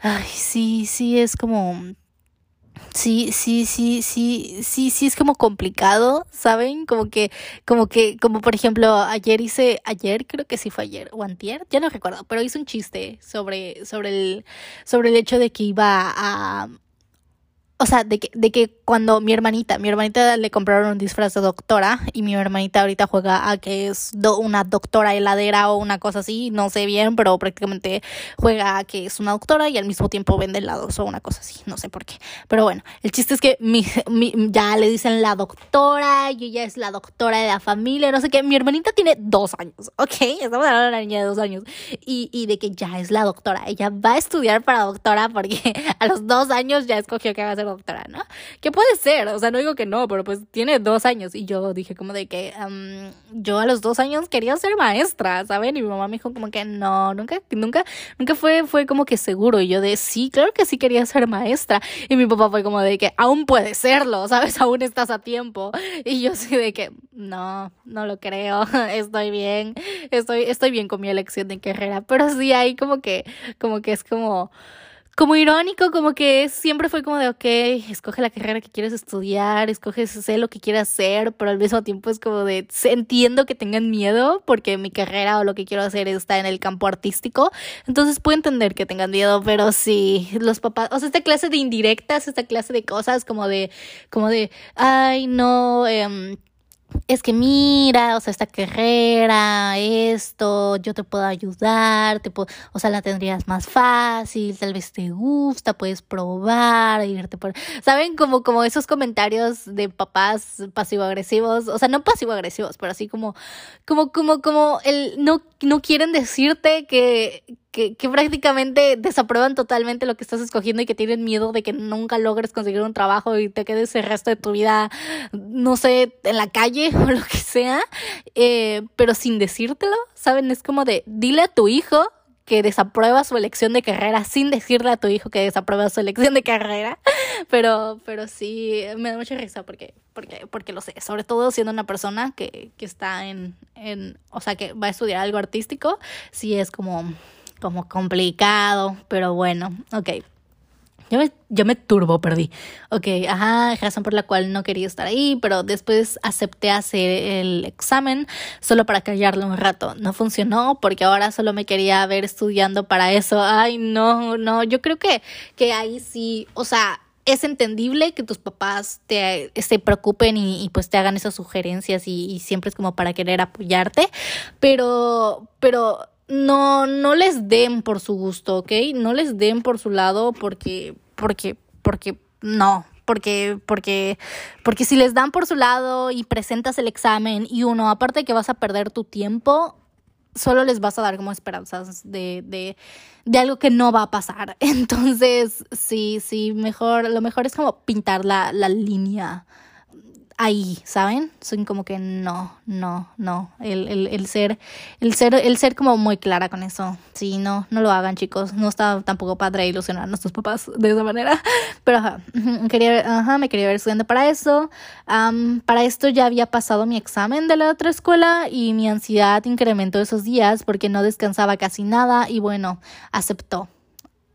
ay, sí, sí es como Sí, sí, sí, sí, sí, sí es como complicado, ¿saben? Como que, como que, como por ejemplo, ayer hice, ayer creo que sí fue ayer, o antier, ya no recuerdo, pero hice un chiste sobre, sobre el, sobre el hecho de que iba a, o sea, de que, de que cuando mi hermanita, mi hermanita le compraron un disfraz de doctora y mi hermanita ahorita juega a que es una doctora heladera o una cosa así, no sé bien, pero prácticamente juega a que es una doctora y al mismo tiempo vende helados o una cosa así, no sé por qué. Pero bueno, el chiste es que mi, ya le dicen la doctora y ella es la doctora de la familia, no sé qué. Mi hermanita tiene dos años, ¿ok? Estamos hablando de una niña de dos años y, de que ya es la doctora. Ella va a estudiar para doctora porque a los dos años ya escogió que va a ser doctora, ¿no? Puede ser, o sea, no digo que no, pero pues tiene dos años. Y yo dije como de que yo a los dos años quería ser maestra, ¿saben? Y mi mamá me dijo como que no, nunca, nunca, nunca fue, fue como que seguro y yo de sí, claro que sí quería ser maestra y mi papá fue como de que aún puede serlo, ¿sabes? Aún estás a tiempo y yo sí de que no, no lo creo, estoy bien, estoy, estoy bien con mi elección de carrera, pero sí hay como que, como que es como como irónico, como que siempre fue como de, ok, escoge la carrera que quieres estudiar, escoge, sé lo que quieras hacer, pero al mismo tiempo es como de, entiendo que tengan miedo porque mi carrera o lo que quiero hacer está en el campo artístico, entonces puedo entender que tengan miedo, pero sí, los papás, o sea, esta clase de indirectas, esta clase de cosas como de, como de, ay, no, eh, es que mira, o sea, esta carrera, esto, yo te puedo ayudar, te puedo, o sea, la tendrías más fácil, tal vez te gusta, puedes probar, irte saben, como, como esos comentarios de papás pasivo-agresivos, o sea, no pasivo-agresivos, pero así como, como, como, como el, no, no quieren decirte que, que, prácticamente desaprueban totalmente lo que estás escogiendo y que tienen miedo de que nunca logres conseguir un trabajo y te quedes el resto de tu vida, no sé, en la calle o lo que sea, eh, pero sin decírtelo, ¿saben? Es como de, dile a tu hijo que desaprueba su elección de carrera sin decirle a tu hijo que desaprueba su elección de carrera. Pero, pero sí, me da mucha risa porque, porque, porque lo sé. Sobre todo siendo una persona que, que está en, en, o sea, que va a estudiar algo artístico, sí es como como complicado, pero bueno, ok. Yo me, yo me turbo, perdí. Ok, ajá, razón por la cual no quería estar ahí, pero después acepté hacer el examen solo para callarlo un rato. No funcionó porque ahora solo me quería ver estudiando para eso. Ay, no, no, yo creo que, que ahí sí, o sea, es entendible que tus papás te, se preocupen y, pues te hagan esas sugerencias y, y siempre es como para querer apoyarte, pero, pero no, no les den por su gusto, ¿ok? No les den por su lado porque, porque, porque, no, porque, porque, porque si les dan por su lado y presentas el examen y uno, aparte de que vas a perder tu tiempo, solo les vas a dar como esperanzas de, de, de algo que no va a pasar. Entonces, sí, sí, mejor, lo mejor es como pintar la, la línea ahí, ¿saben? Son como que no, no, no. El, el, el, ser, el ser, el ser como muy clara con eso. Sí, no, no lo hagan, chicos. No está tampoco padre ilusionar a nuestros papás de esa manera. Pero ajá, quería, ajá, me quería ver estudiando para eso. para esto ya había pasado mi examen de la otra escuela y mi ansiedad incrementó esos días porque no descansaba casi nada y bueno, aceptó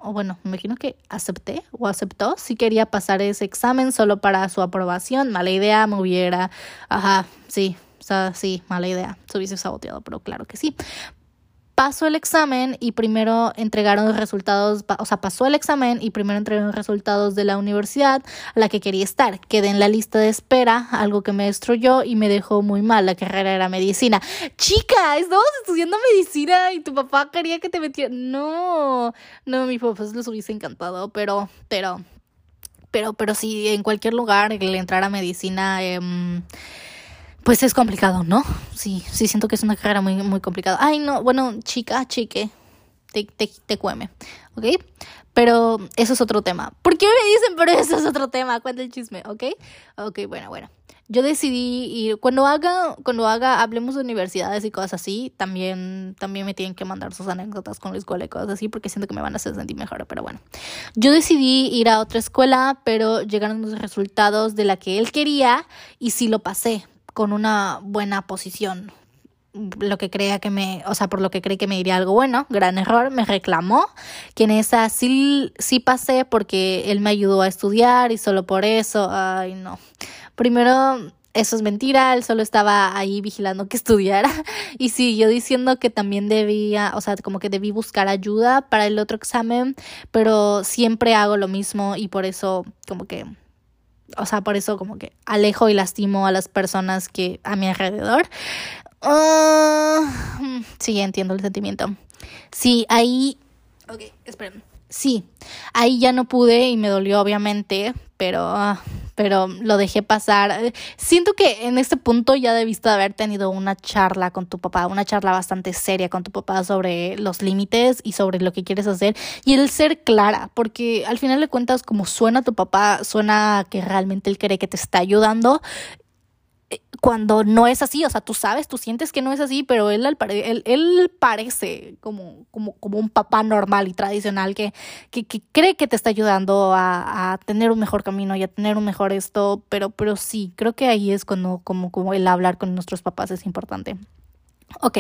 o bueno, me imagino que acepté o aceptó si quería pasar ese examen solo para su aprobación. Mala idea, me hubiera, ajá, sí, o sea, sí, mala idea, se hubiese saboteado, pero claro que sí pasó el examen y primero entregaron los resultados, o sea, pasó el examen y primero entregaron resultados de la universidad a la que quería estar. Quedé en la lista de espera, algo que me destruyó y me dejó muy mal. La carrera era medicina. Chica, estamos estudiando medicina y tu papá quería que te metiera. No, no, mi papá les hubiese encantado, pero, pero, pero, pero sí, en cualquier lugar el entrar a medicina, eh, pues es complicado, ¿no? Sí, sí siento que es una carrera muy, muy complicada. Ay, no, bueno, chica, chique, te, te, te cueme, ¿ok? Pero eso es otro tema. ¿Por qué me dicen, pero eso es otro tema? Cuenta el chisme, ¿ok? Ok, bueno, bueno. Yo decidí ir, cuando haga, cuando haga, hablemos de universidades y cosas así, también, también me tienen que mandar sus anécdotas con la escuela y cosas así, porque siento que me van a hacer sentir mejor, pero bueno. Yo decidí ir a otra escuela, pero llegaron los resultados de la que él quería y sí lo pasé con una buena posición. Lo que crea que me, o sea, por lo que cree que me diría algo bueno, gran error, me reclamó, que en esa sí, sí pasé porque él me ayudó a estudiar y solo por eso, ay no. Primero, eso es mentira, él solo estaba ahí vigilando que estudiara y siguió diciendo que también debía, o sea, como que debí buscar ayuda para el otro examen, pero siempre hago lo mismo y por eso como que o sea, por eso como que alejo y lastimo a las personas que a mi alrededor. Uh, sí, entiendo el sentimiento. Sí, ahí... Ok, esperen. Sí, ahí ya no pude y me dolió obviamente, pero, ah, pero lo dejé pasar. Siento que en este punto ya debiste haber tenido una charla con tu papá, una charla bastante seria con tu papá sobre los límites y sobre lo que quieres hacer y el ser clara, porque al final de cuentas como suena tu papá, suena que realmente él cree que te está ayudando cuando no es así, o sea, tú sabes, tú sientes que no es así, pero él, él, él parece como, como, como un papá normal y tradicional que, que, que cree que te está ayudando a, a, tener un mejor camino y a tener un mejor esto, pero, pero sí, creo que ahí es cuando como, como el hablar con nuestros papás es importante. Ok,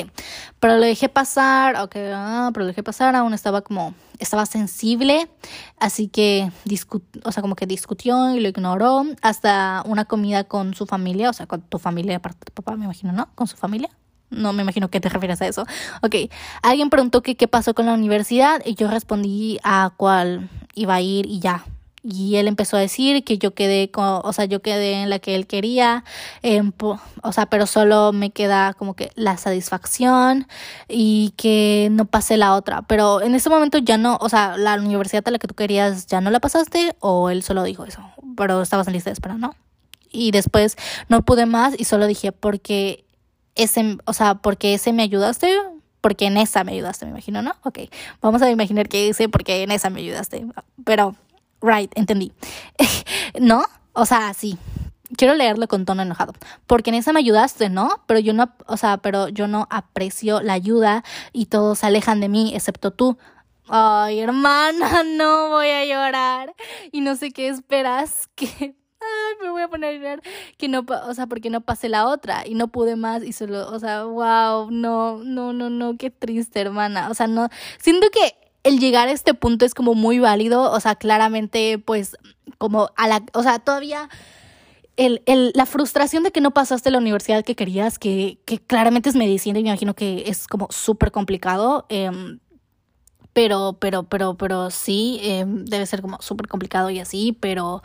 pero lo dejé pasar, ok, ah, pero lo dejé pasar, aún estaba como, estaba sensible, así que, o sea, como que discutió y lo ignoró hasta una comida con su familia, o sea, con tu familia, aparte de papá, me imagino, ¿no? Con su familia. No me imagino que te refieres a eso. Ok, alguien preguntó que qué pasó con la universidad y yo respondí a cuál iba a ir y ya, y él empezó a decir que yo quedé con, o sea, yo quedé en la que él quería, o sea, pero solo me queda como que la satisfacción y que no pasé la otra. Pero en ese momento ya no, o sea, la universidad a la que tú querías ya no la pasaste o él solo dijo eso, pero estabas en lista de espera, ¿no? Y después no pude más y solo dije porque ese, o sea, porque ese me ayudaste, porque en esa me ayudaste, me imagino, ¿no? Ok, vamos a imaginar que dice porque en esa me ayudaste, pero Right, entendí. ¿No? O sea, sí. Quiero leerlo con tono enojado. Porque en esa me ayudaste, ¿no? Pero yo no, o sea, pero yo no aprecio la ayuda y todos se alejan de mí, excepto tú. Ay, hermana, no voy a llorar. Y no sé qué esperas que Ay, me voy a poner a llorar que no, o sea, porque no pasé la otra y no pude más y solo, o sea, wow, no, no, no, no, qué triste, hermana. O sea, no, siento que el llegar a este punto es como muy válido, o sea, claramente pues como a la, o sea, todavía el, el, la frustración de que no pasaste la universidad que querías, que, que claramente es medicina y me imagino que es como súper complicado. Eh, pero, pero, pero, pero sí, eh, debe ser como súper complicado y así, pero,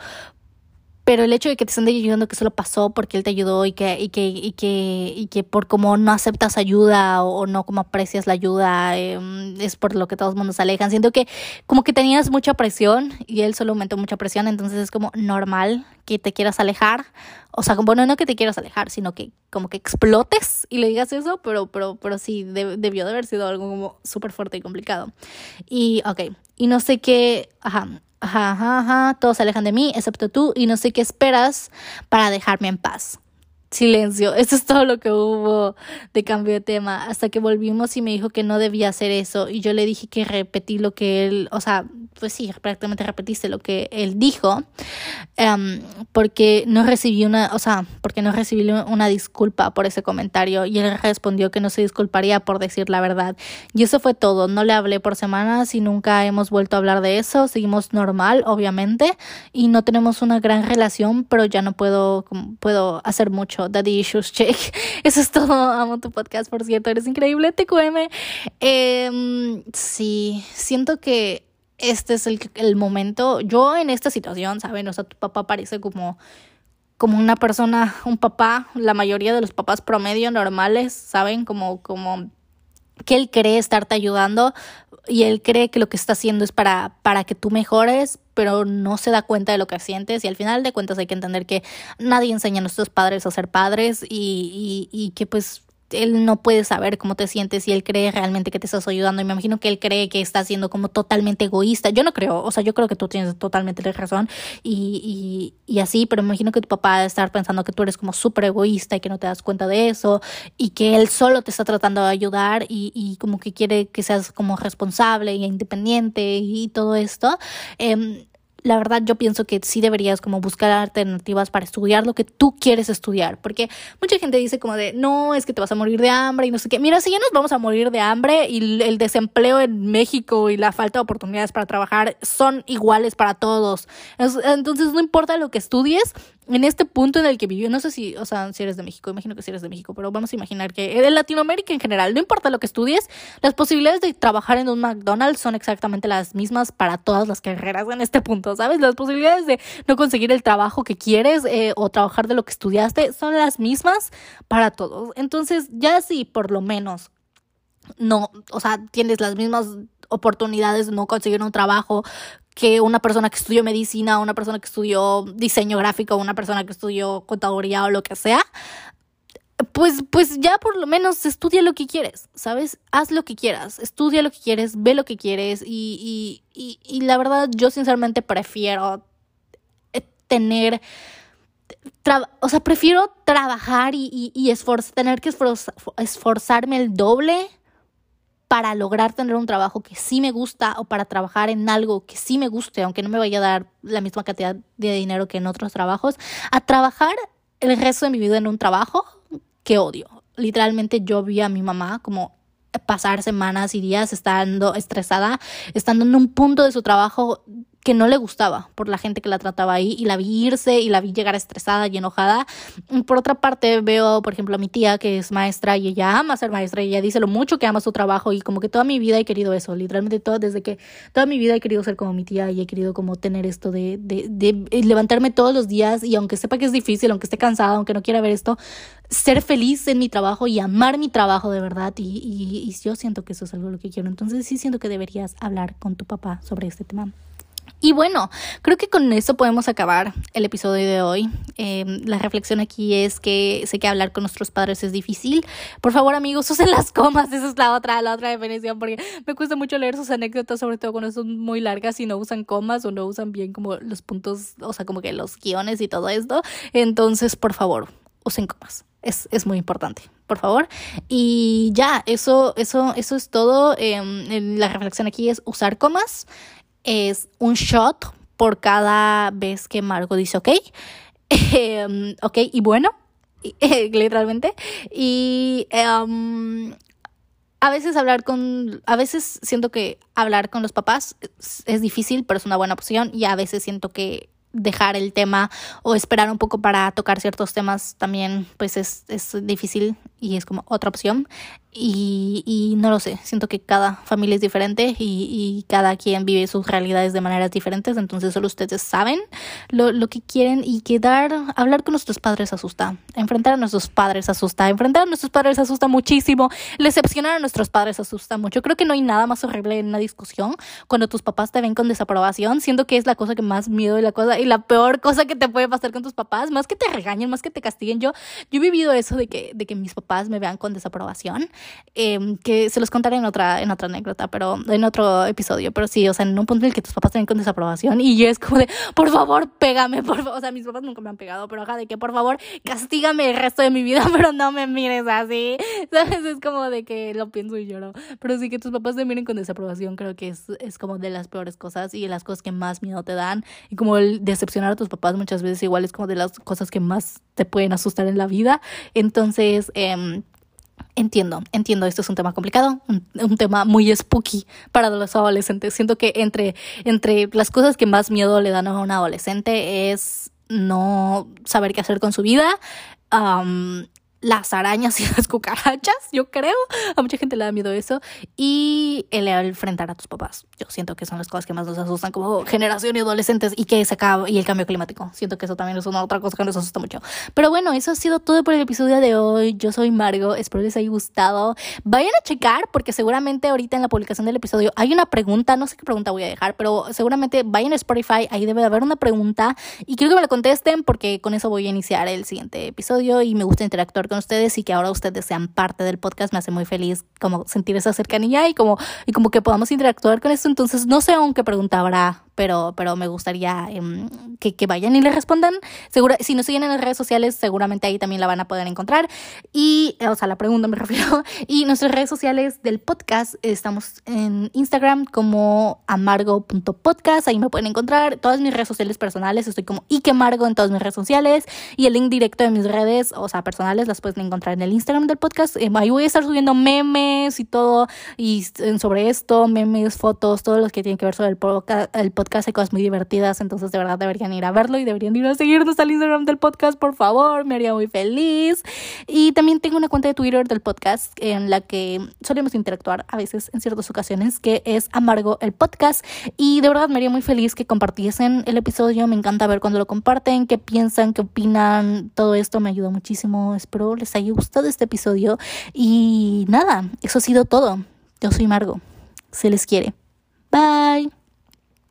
pero el hecho de que te estén ayudando que solo pasó porque él te ayudó y que, y que, y que, y que por como no aceptas ayuda o, no como aprecias la ayuda, em, es por lo que todos mundo se alejan. Siento que como que tenías mucha presión y él solo aumentó mucha presión, entonces es como normal que te quieras alejar. O sea, bueno, no que te quieras alejar, sino que como que explotes y le digas eso, pero, pero, pero sí, debió de haber sido algo como súper fuerte y complicado. Y, ok, y no sé qué, ajá, Ajá, ajá, todos se alejan de mí, excepto tú, y no sé qué esperas para dejarme en paz. Silencio, eso es todo lo que hubo de cambio de tema, hasta que volvimos y me dijo que no debía hacer eso, y yo le dije que repetí lo que él, o sea, pues sí, prácticamente repetiste lo que él dijo, em, porque no recibí una, o sea, porque no recibí una disculpa por ese comentario. Y él respondió que no se disculparía por decir la verdad. Y eso fue todo, no le hablé por semanas y nunca hemos vuelto a hablar de eso, seguimos normal, obviamente, y no tenemos una gran relación, pero ya no puedo, puedo hacer mucho. Daddy Issues Check. Eso es todo, amo tu podcast, por cierto, eres increíble, TQM. Eh, sí, siento que este es el, el momento. Yo en esta situación, ¿saben? O sea, tu papá parece como como una persona, un papá, la mayoría de los papás promedio normales, ¿saben? Como, como que él cree estarte ayudando y él cree que lo que está haciendo es para, para que tú mejores, pero no se da cuenta de lo que sientes y al final de cuentas hay que entender que nadie enseña a nuestros padres a ser padres y, y, y que pues él no puede saber cómo te sientes y él cree realmente que te estás ayudando y me imagino que él cree que estás siendo como totalmente egoísta. Yo no creo, o sea, yo creo que tú tienes totalmente razón y, y, y así, pero me imagino que tu papá debe estar pensando que tú eres como súper egoísta y que no te das cuenta de eso y que él solo te está tratando de ayudar y, y como que quiere que seas como responsable e independiente y todo esto. Eh, la verdad yo pienso que sí deberías como buscar alternativas para estudiar lo que tú quieres estudiar, porque mucha gente dice como de, no, es que te vas a morir de hambre y no sé qué. Mira, si ya nos vamos a morir de hambre y el desempleo en México y la falta de oportunidades para trabajar son iguales para todos. Entonces no importa lo que estudies, en este punto en el que vivió, no sé si, o sea, si eres de México, imagino que si eres de México, pero vamos a imaginar que en Latinoamérica en general, no importa lo que estudies, las posibilidades de trabajar en un McDonald's son exactamente las mismas para todas las carreras en este punto, ¿sabes? Las posibilidades de no conseguir el trabajo que quieres eh, o trabajar de lo que estudiaste son las mismas para todos. Entonces, ya si por lo menos no, o sea, tienes las mismas oportunidades de no conseguir un trabajo que una persona que estudió medicina, una persona que estudió diseño gráfico, una persona que estudió contaduría o lo que sea, pues, pues ya por lo menos estudia lo que quieres, ¿sabes? Haz lo que quieras, estudia lo que quieres, ve lo que quieres y, y, y, la verdad yo sinceramente prefiero eh, tener... o sea, prefiero trabajar y, y, y tener que esforzarme el doble para lograr tener un trabajo que sí me gusta o para trabajar en algo que sí me guste, aunque no me vaya a dar la misma cantidad de dinero que en otros trabajos, a trabajar el resto de mi vida en un trabajo que odio. literalmente yo vi a mi mamá como pasar semanas y días estando estresada, estando en un punto de su trabajo que no le gustaba por la gente que la trataba ahí y la vi irse y la vi llegar estresada y enojada. Por otra parte, veo, por ejemplo, a mi tía que es maestra y ella ama ser maestra y ella dice lo mucho que ama su trabajo y como que toda mi vida he querido eso, literalmente todo, desde que toda mi vida he querido ser como mi tía y he querido como tener esto de, de, levantarme todos los días y aunque sepa que es difícil, aunque esté cansada, aunque no quiera ver esto, ser feliz en mi trabajo y amar mi trabajo de verdad y, y, y yo siento que eso es algo lo que quiero. Entonces sí siento que deberías hablar con tu papá sobre este tema. Y bueno, creo que con eso podemos acabar el episodio de hoy. Eh, la reflexión aquí es que sé que hablar con nuestros padres es difícil. Por favor, amigos, usen las comas. Esa es la otra, la otra definición, porque me cuesta mucho leer sus anécdotas, sobre todo cuando son muy largas y no usan comas o no usan bien como los puntos, o sea, como que los guiones y todo esto. Entonces, por favor, usen comas. Es, es, muy importante, por favor. Y ya, eso, eso, eso es todo. Eh, la reflexión aquí es usar comas es un shot por cada vez que Margot dice ok. Em, ok, y bueno, literalmente. Y um, a veces hablar con, a veces siento que hablar con los papás es, es, difícil, pero es una buena opción. Y a veces siento que dejar el tema o esperar un poco para tocar ciertos temas también pues es, es difícil y es como otra opción. Y, y, no lo sé, siento que cada familia es diferente y, y, cada quien vive sus realidades de maneras diferentes, entonces solo ustedes saben lo, lo que quieren y quedar, hablar con nuestros padres asusta, enfrentar a nuestros padres asusta, enfrentar a nuestros padres asusta muchísimo, decepcionar a nuestros padres asusta mucho. Creo que no hay nada más horrible en una discusión cuando tus papás te ven con desaprobación, siento que es la cosa que más miedo y la cosa y la peor cosa que te puede pasar con tus papás, más que te regañen, más que te castiguen. Yo, yo he vivido eso de que, de que mis papás me vean con desaprobación eh, que se los contaré en otra, en otra anécdota, pero en otro episodio. Pero sí, o sea, en un punto en el que tus papás te ven con desaprobación y yo es como de, por favor, pégame, por favor. O sea, mis papás nunca me han pegado, pero acá de que por favor, castígame el resto de mi vida, pero no me mires así. ¿Sabes? Es como de que lo pienso y lloro. Pero sí que tus papás te miren con desaprobación, creo que es, es como de las peores cosas y de las cosas que más miedo te dan. Y como el decepcionar a tus papás muchas veces igual es como de las cosas que más te pueden asustar en la vida. Entonces, eh, Entiendo, entiendo, esto es un tema complicado, un, tema muy spooky para los adolescentes. Siento que entre, entre las cosas que más miedo le dan a un adolescente es no saber qué hacer con su vida, las arañas y las cucarachas, yo creo. A mucha gente le da miedo eso. Y el enfrentar a tus papás. Yo siento que son las cosas que más nos asustan como generación y adolescentes y que se acaba, y el cambio climático. Siento que eso también es una otra cosa que nos asusta mucho. Pero bueno, eso ha sido todo por el episodio de hoy. Yo soy Margo, espero les haya gustado. Vayan a checar porque seguramente ahorita en la publicación del episodio hay una pregunta, no sé qué pregunta voy a dejar, pero seguramente vayan a Spotify, ahí debe de haber una pregunta y quiero que me la contesten porque con eso voy a iniciar el siguiente episodio y me gusta interactuar con ustedes y que ahora ustedes sean parte del podcast me hace muy feliz como sentir esa cercanía y como, y como que podamos interactuar con esto. Entonces, no sé aún qué pregunta habrá pero, pero me gustaría eh, que, que, vayan y le respondan. Segura, si nos siguen en las redes sociales, seguramente ahí también la van a poder encontrar. Y, o sea, la pregunta me refiero. Y nuestras redes sociales del podcast, estamos en Instagram como amargo.podcast, ahí me pueden encontrar. Todas mis redes sociales personales, estoy como Ikemargo en todas mis redes sociales. Y el link directo de mis redes, o sea, personales, las pueden encontrar en el Instagram del podcast. Eh, ahí voy a estar subiendo memes y todo, y sobre esto, memes, fotos, todo lo que tiene que ver sobre. El podcast hay cosas muy divertidas, entonces de verdad deberían ir a verlo y deberían ir a seguirnos al Instagram del podcast, por favor, me haría muy feliz. Y también tengo una cuenta de Twitter del podcast en la que solemos interactuar a veces en ciertas ocasiones, que es Amargo el podcast. Y de verdad me haría muy feliz que compartiesen el episodio, me encanta ver cuando lo comparten, qué piensan, qué opinan, todo esto me ayuda muchísimo, espero les haya gustado este episodio. Y nada, eso ha sido todo. Yo soy Margo, se les quiere. Bye.